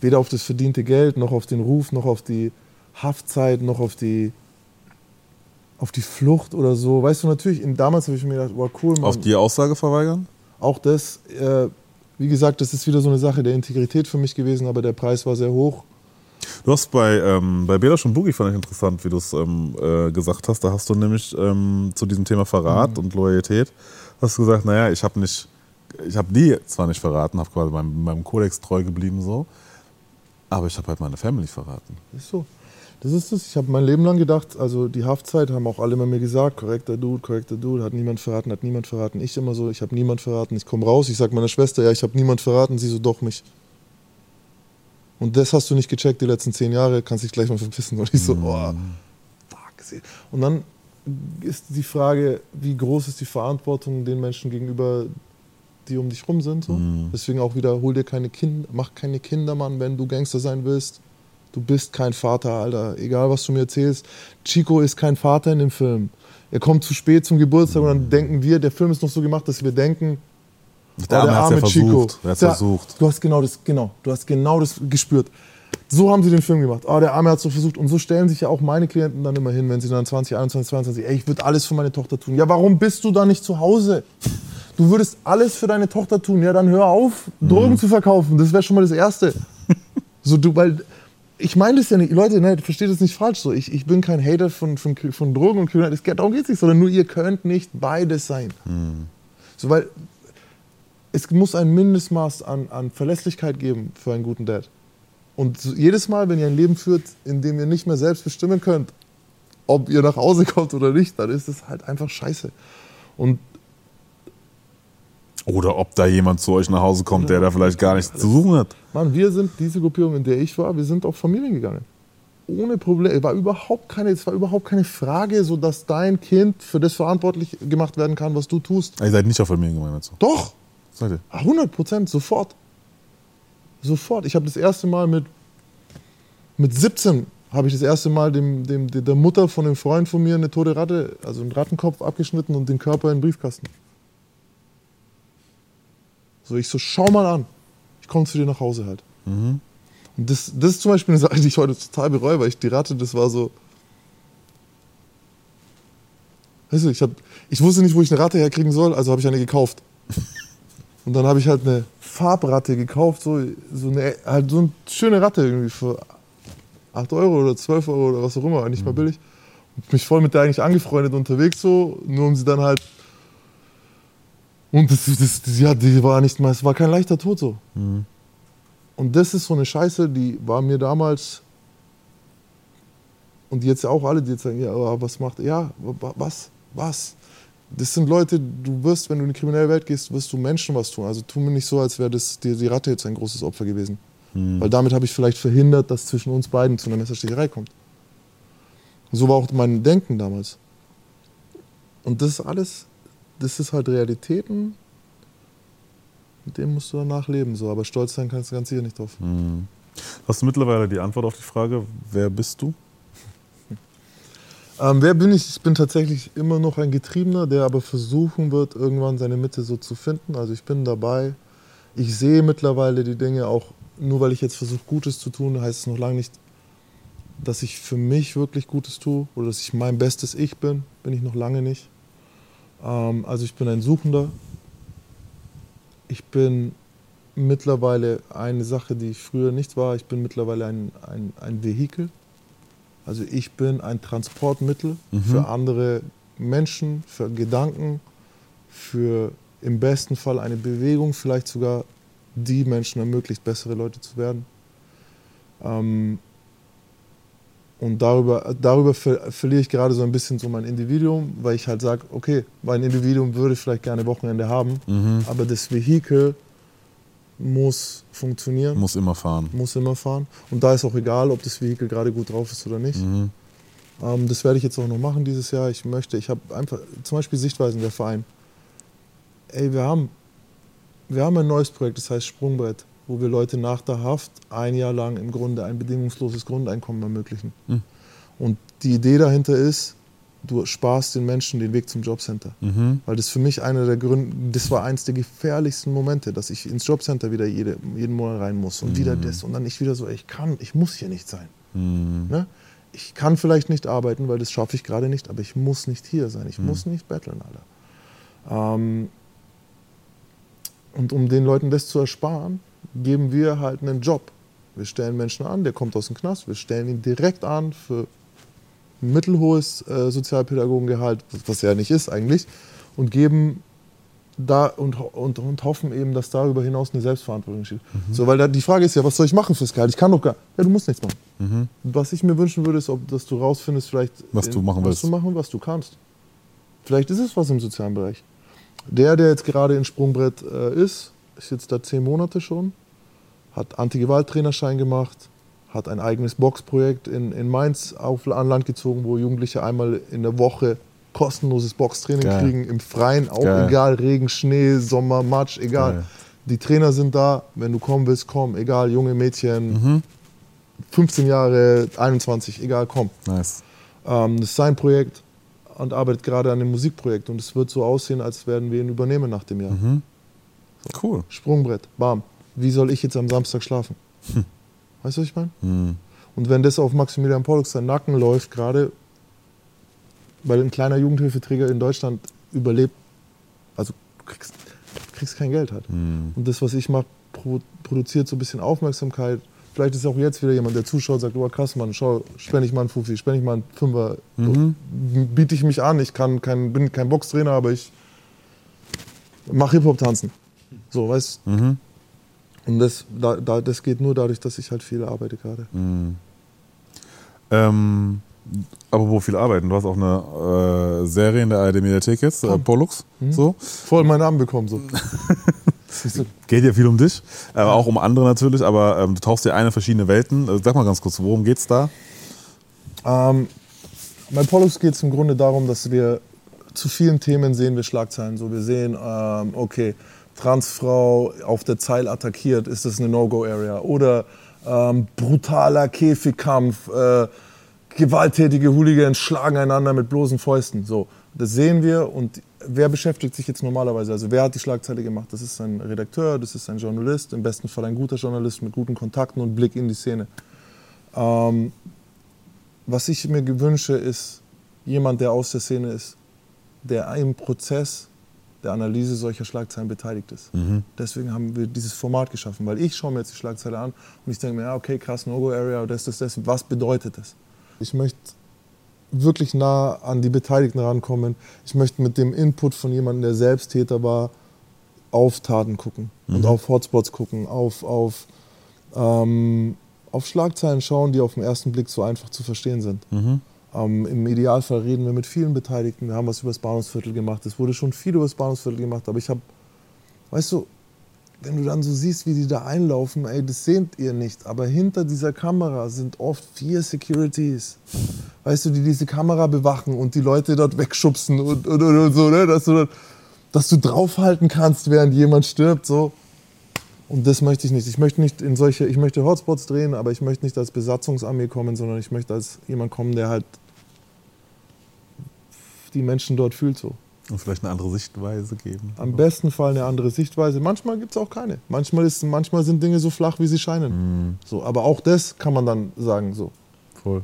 weder auf das verdiente Geld, noch auf den Ruf, noch auf die Haftzeit, noch auf die, auf die Flucht oder so. Weißt du, natürlich, damals habe ich mir gedacht, wow, cool. Mann. Auf die Aussage verweigern? Auch das, äh, wie gesagt, das ist wieder so eine Sache der Integrität für mich gewesen, aber der Preis war sehr hoch. Du hast bei, ähm, bei Bela und Boogie fand ich interessant, wie du es ähm, äh, gesagt hast. Da hast du nämlich ähm, zu diesem Thema Verrat mhm. und Loyalität hast du gesagt, naja, ich habe nicht, ich habe die zwar nicht verraten, habe quasi meinem, meinem Kodex treu geblieben so, aber ich habe halt meine Family verraten. Ist so. Das ist es. Ich habe mein Leben lang gedacht, also die Haftzeit haben auch alle immer mir gesagt, korrekter Dude, korrekter Dude, hat niemand verraten, hat niemand verraten. Ich immer so, ich habe niemand verraten. Ich komme raus, ich sage meiner Schwester, ja, ich habe niemand verraten. Sie so, doch mich. Und das hast du nicht gecheckt die letzten zehn Jahre, kannst dich gleich mal verpissen. Und ich so, mhm. oh, fuck. Und dann ist die Frage, wie groß ist die Verantwortung den Menschen gegenüber, die um dich rum sind. So. Mhm. Deswegen auch wieder, hol dir keine Kinder, mach keine Kinder, Mann, wenn du Gangster sein willst. Du bist kein Vater, Alter. Egal, was du mir erzählst. Chico ist kein Vater in dem Film. Er kommt zu spät zum Geburtstag mhm. und dann denken wir, der Film ist noch so gemacht, dass wir denken, der, der arme, Chico. Der versucht. Du hast genau das, genau, du hast genau das gespürt. So haben sie den Film gemacht. Oh, der Arme hat so versucht. Und so stellen sich ja auch meine Klienten dann immer hin, wenn sie dann 20, 21, 22, ey, ich würde alles für meine Tochter tun. Ja, warum bist du da nicht zu Hause? Du würdest alles für deine Tochter tun. Ja, dann hör auf, Drogen mhm. zu verkaufen. Das wäre schon mal das Erste. so, du, weil ich meine das ja nicht, Leute, ne, versteht das nicht falsch so. Ich, ich bin kein Hater von, von, von Drogen und Kriminalität. Darum geht es nicht, sondern nur ihr könnt nicht beides sein. Hm. So, weil es muss ein Mindestmaß an, an Verlässlichkeit geben für einen guten Dad. Und jedes Mal, wenn ihr ein Leben führt, in dem ihr nicht mehr selbst bestimmen könnt, ob ihr nach Hause kommt oder nicht, dann ist es halt einfach scheiße. Und Oder ob da jemand zu euch nach Hause kommt, der da vielleicht gar nichts zu suchen hat. Mann, wir sind diese Gruppierung, in der ich war, wir sind auf Familien gegangen. Ohne Probleme. Es war überhaupt keine, es war überhaupt keine Frage, so dass dein Kind für das verantwortlich gemacht werden kann, was du tust. Ihr seid nicht auf Familiengemeinde zu. Doch, Seid ihr? 100 Prozent, sofort. Sofort. Ich habe das erste Mal mit, mit 17 habe ich das erste Mal dem, dem, der Mutter von einem Freund von mir eine tote Ratte, also einen Rattenkopf abgeschnitten und den Körper in den Briefkasten. So, ich so, schau mal an. Ich komme zu dir nach Hause halt. Und das, das ist zum Beispiel eine Sache, die ich heute total bereue, weil ich die Ratte, das war so. Weißt du, ich, hab, ich wusste nicht, wo ich eine Ratte herkriegen soll, also habe ich eine gekauft. Und dann habe ich halt eine Farbratte gekauft, so, so, eine, halt so eine schöne Ratte irgendwie für 8 Euro oder 12 Euro oder was auch immer, nicht mal billig. Und mich voll mit der eigentlich angefreundet unterwegs so, nur um sie dann halt. Und das, das, das, ja, die war nicht mal, es war kein leichter Tod so. Und das ist so eine Scheiße, die war mir damals. Und jetzt auch alle, die jetzt sagen, ja, aber was macht, ja, wa- was, was? Das sind Leute, du wirst, wenn du in die kriminelle Welt gehst, wirst du Menschen was tun. Also tu mir nicht so, als wäre das die, die Ratte jetzt ein großes Opfer gewesen. Weil damit habe ich vielleicht verhindert, dass zwischen uns beiden zu einer Messerstecherei kommt. So war auch mein Denken damals. Und das ist alles, das ist halt Realitäten, mit denen musst du danach leben. So. Aber stolz sein kannst du ganz sicher nicht drauf. Hast du mittlerweile die Antwort auf die Frage, wer bist du? Ähm, wer bin ich? Ich bin tatsächlich immer noch ein Getriebener, der aber versuchen wird, irgendwann seine Mitte so zu finden. Also ich bin dabei. Ich sehe mittlerweile die Dinge auch, nur weil ich jetzt versuche, Gutes zu tun, heißt es noch lange nicht, dass ich für mich wirklich Gutes tue oder dass ich mein bestes Ich bin. Bin ich noch lange nicht. Ähm, also ich bin ein Suchender. Ich bin mittlerweile eine Sache, die ich früher nicht war. Ich bin mittlerweile ein, ein, ein Vehikel. Also ich bin ein Transportmittel für andere Menschen, für Gedanken, für im besten Fall eine Bewegung, vielleicht sogar die Menschen ermöglicht, bessere Leute zu werden. Ähm, und darüber, darüber ver verliere ich gerade so ein bisschen so mein Individuum, weil ich halt sage, okay, mein Individuum würde vielleicht gerne Wochenende haben, aber das Vehikel muss funktionieren Muss immer fahren. muss immer fahren. Und da ist auch egal, ob das Vehikel gerade gut drauf ist oder nicht. Ähm, das werde ich jetzt auch noch machen dieses Jahr. Ich möchte, ich habe einfach, zum Beispiel Sichtweisen der Verein. Ey, wir haben, wir haben ein neues Projekt, das heißt Sprungbrett, wo wir Leute nach der Haft ein Jahr lang im Grunde ein bedingungsloses Grundeinkommen ermöglichen. Und die Idee dahinter ist, du sparst den Menschen den Weg zum Jobcenter. Weil das für mich einer der Gründe, das war eins der gefährlichsten Momente, dass ich ins Jobcenter wieder jede, jeden Monat rein muss und wieder das und dann ich wieder so, ich kann, ich muss hier nicht sein. Ne? Ich kann vielleicht nicht arbeiten, weil das schaffe ich gerade nicht, aber ich muss nicht hier sein, ich muss nicht betteln, Alter. Ähm, und um den Leuten das zu ersparen, geben wir halt einen Job. Wir stellen Menschen an, der kommt aus dem Knast, wir stellen ihn direkt an für mittelhohes äh, Sozialpädagogengehalt, was er nicht ist eigentlich, und geben da und, und, und hoffen eben, dass darüber hinaus eine Selbstverantwortung steht. So, weil da, die Frage ist ja, was soll ich machen fürs Gehalt? Ich kann doch gar, ja, du musst nichts machen. Was ich mir wünschen würde, ist, ob, dass du rausfindest, vielleicht, Was du machen was willst. du machen, was du kannst. Vielleicht ist es was im sozialen Bereich. Der, der jetzt gerade in Sprungbrett äh, ist, ist jetzt da zehn Monate schon, hat Antigewalttrainerschein gemacht, hat ein eigenes Boxprojekt in, in Mainz auf, an Land gezogen, wo Jugendliche einmal in der Woche kostenloses Boxtraining Geil. kriegen, im Freien, auch Geil. egal, Regen, Schnee, Sommer, Matsch, egal. Geil. Die Trainer sind da, wenn du kommen willst, komm, egal, junge Mädchen, 15 Jahre, 21, egal, komm. Nice. Ähm, das ist sein Projekt und arbeitet gerade an dem Musikprojekt und es wird so aussehen, als werden wir ihn übernehmen nach dem Jahr. Cool. Sprungbrett, bam. Wie soll ich jetzt am Samstag schlafen? Weißt du, was ich meine? Hm. Und wenn das auf Maximilian Pollux sein Nacken läuft, gerade weil ein kleiner Jugendhilfeträger in Deutschland überlebt, also du kriegst, du kriegst kein Geld halt. Und das, was ich mache, pro, produziert so ein bisschen Aufmerksamkeit, Vielleicht ist auch jetzt wieder jemand, der zuschaut, sagt, oh krass, Mann, schau, spende ich mal einen Fuffi, spende ich mal einen Fünfer. Mhm. Biete ich mich an, ich kann kein, bin kein Boxtrainer, aber ich mache Hip-Hop tanzen. So, weißt Mhm. Und das, da, da, das geht nur dadurch, dass ich halt viel arbeite gerade. Mhm. Ähm, aber wo viel arbeiten? Du hast auch eine äh, Serie in der ARD-Mediathek jetzt, äh, Pollux. So. Voll meinen Namen bekommen. So. Geht ja viel um dich, aber auch um andere natürlich, aber ähm, du tauchst ja eine verschiedene Welten. Also, sag mal ganz kurz, worum geht's da? Ähm, bei Pollux geht es im Grunde darum, dass wir zu vielen Themen sehen wir Schlagzeilen. So, wir sehen, ähm, okay, Transfrau auf der Zeil attackiert, ist das eine No-Go-Area? Oder ähm, brutaler Käfigkampf, äh, gewalttätige Hooligans schlagen einander mit bloßen Fäusten. So, das sehen wir und wer beschäftigt sich jetzt normalerweise? Also wer hat die Schlagzeile gemacht? Das ist ein Redakteur, das ist ein Journalist, im besten Fall ein guter Journalist mit guten Kontakten und Blick in die Szene. Ähm, was ich mir wünsche, ist jemand, der aus der Szene ist, der im Prozess der Analyse solcher Schlagzeilen beteiligt ist. Deswegen haben wir dieses Format geschaffen, weil ich schaue mir jetzt die Schlagzeile an und ich denke mir, ja, okay, krass, No-Go-Area, das, das, das, was bedeutet das? Ich möchte wirklich nah an die Beteiligten rankommen. Ich möchte mit dem Input von jemandem, der selbst Täter war, auf Taten gucken und auf Hotspots gucken, auf, auf, ähm, auf Schlagzeilen schauen, die auf den ersten Blick so einfach zu verstehen sind. Ähm, Im Idealfall reden wir mit vielen Beteiligten. Wir haben was über das Bahnhofsviertel gemacht. Es wurde schon viel über das Bahnhofsviertel gemacht, aber ich habe, weißt du, wenn du dann so siehst, wie die da einlaufen, ey, das seht ihr nicht. Aber hinter dieser Kamera sind oft vier Securities. Weißt du, die diese Kamera bewachen und die Leute dort wegschubsen und, und, und, und so, ne? dass, du, dass du draufhalten kannst, während jemand stirbt. So. Und das möchte ich nicht. Ich möchte nicht in solche, ich möchte Hotspots drehen, aber ich möchte nicht als Besatzungsarmee kommen, sondern ich möchte als jemand kommen, der halt die Menschen dort fühlt so. Und vielleicht eine andere Sichtweise geben. Am besten Fall eine andere Sichtweise. Manchmal gibt es auch keine. Manchmal, ist, manchmal sind Dinge so flach, wie sie scheinen. So, aber auch das kann man dann sagen. So. Voll.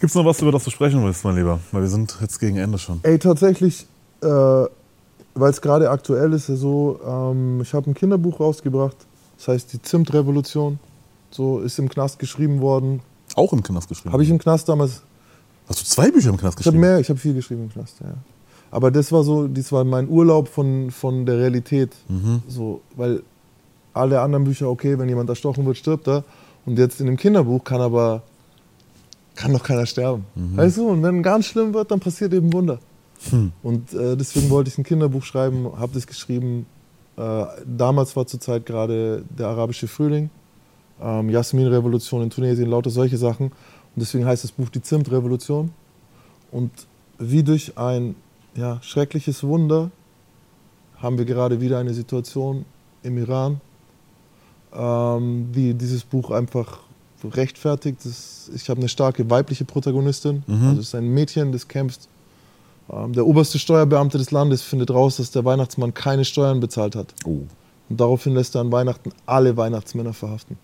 Gibt es noch was, über das du sprechen willst, mein Lieber? Weil wir sind jetzt gegen Ende schon. Ey, tatsächlich, äh, weil es gerade aktuell ist, so, ähm, ich habe ein Kinderbuch rausgebracht. Das heißt die Zimtrevolution. So ist im Knast geschrieben worden. Auch im Knast geschrieben. Habe ich im Knast damals Hast du zwei Bücher im Knast Ich habe geschrieben? mehr, ich habe viel geschrieben im Knast, ja. Aber das war so, das war mein Urlaub von, von der Realität. So, weil alle anderen Bücher, okay, wenn jemand erstochen wird, stirbt er. Und jetzt in dem Kinderbuch kann aber, kann doch keiner sterben. Weißt du, und wenn ganz schlimm wird, dann passiert eben Wunder. Und äh, deswegen wollte ich ein Kinderbuch schreiben, habe das geschrieben. Äh, damals war zur Zeit gerade der arabische Frühling, ähm, Jasmin-Revolution in Tunesien, lauter solche Sachen. Und deswegen heißt das Buch die Zimt-Revolution. Und wie durch ein ja, schreckliches Wunder haben wir gerade wieder eine Situation im Iran, ähm, die dieses Buch einfach rechtfertigt. Das, ich habe eine starke weibliche Protagonistin. Also es ist ein Mädchen, das kämpft. Ähm, der oberste Steuerbeamte des Landes findet raus, dass der Weihnachtsmann keine Steuern bezahlt hat. Oh. Und daraufhin lässt er an Weihnachten alle Weihnachtsmänner verhaften,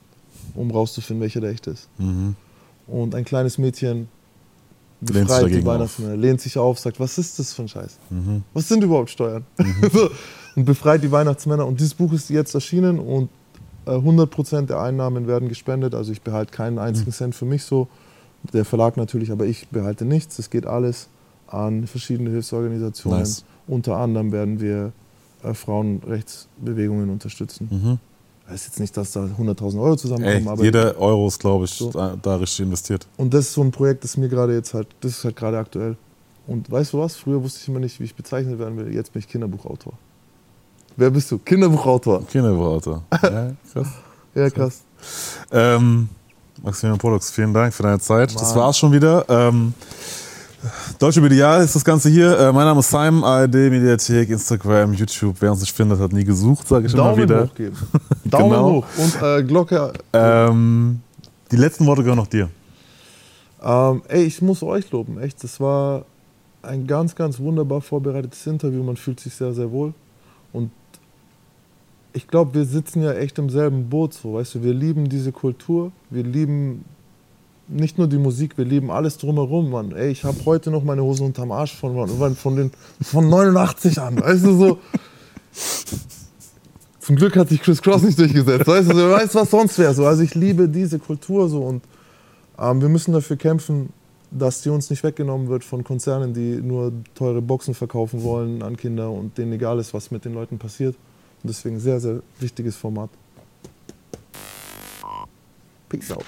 um rauszufinden, welcher der echte ist. Mhm. Und ein kleines Mädchen befreit die Weihnachtsmänner, lehnt sich auf, sagt, was ist das für ein Scheiß? Mhm. Was sind überhaupt Steuern? so, und befreit die Weihnachtsmänner. Und dieses Buch ist jetzt erschienen und äh, 100% der Einnahmen werden gespendet. Also ich behalte keinen einzigen Mhm. Cent für mich so. Der Verlag natürlich, aber ich behalte nichts. Es geht alles an verschiedene Hilfsorganisationen. Nice. Unter anderem werden wir äh, Frauenrechtsbewegungen unterstützen. Das ist jetzt nicht, dass da 100.000 Euro zusammenkommen, Ey, aber jeder Euro ist, glaube ich, So. da, da richtig investiert. Und das ist so ein Projekt, das mir gerade jetzt halt, das ist halt gerade aktuell. Und weißt du was? Früher wusste ich immer nicht, wie ich bezeichnet werden will. Jetzt bin ich Kinderbuchautor. Wer bist du? Kinderbuchautor. Kinderbuchautor. ja, krass. Ja, krass. Ähm, Maximilian Pollux, vielen Dank für deine Zeit. Das Mann. war's schon wieder. Ähm, Deutsche Medial ist das Ganze hier. Äh, mein Name ist Simon, ARD, Mediathek, Instagram, YouTube. Wer uns nicht findet, hat nie gesucht, sage ich immer Daumen wieder. hoch geben. Daumen Genau. hoch. Und äh, Glocke. Ähm, die letzten Worte gehören noch dir. Ähm, ey, ich muss euch loben. Echt, das war ein ganz, ganz wunderbar vorbereitetes Interview. Man fühlt sich sehr, sehr wohl. Und ich glaube, wir sitzen ja echt im selben Boot. So, weißt du, wir lieben diese Kultur. Wir lieben nicht nur die Musik, wir lieben alles drumherum, Mann. Ey, ich habe heute noch meine Hosen unterm Arsch von, von, von, den, von 89 an. Weißt du, so. Zum Glück hat sich Chris Cross nicht durchgesetzt. Weißt du, wer weiß, was sonst wäre. So. Also ich liebe diese Kultur so und ähm, wir müssen dafür kämpfen, dass die uns nicht weggenommen wird von Konzernen, die nur teure Boxen verkaufen wollen an Kinder und denen egal ist, was mit den Leuten passiert. Und deswegen sehr, sehr wichtiges Format. Peace out.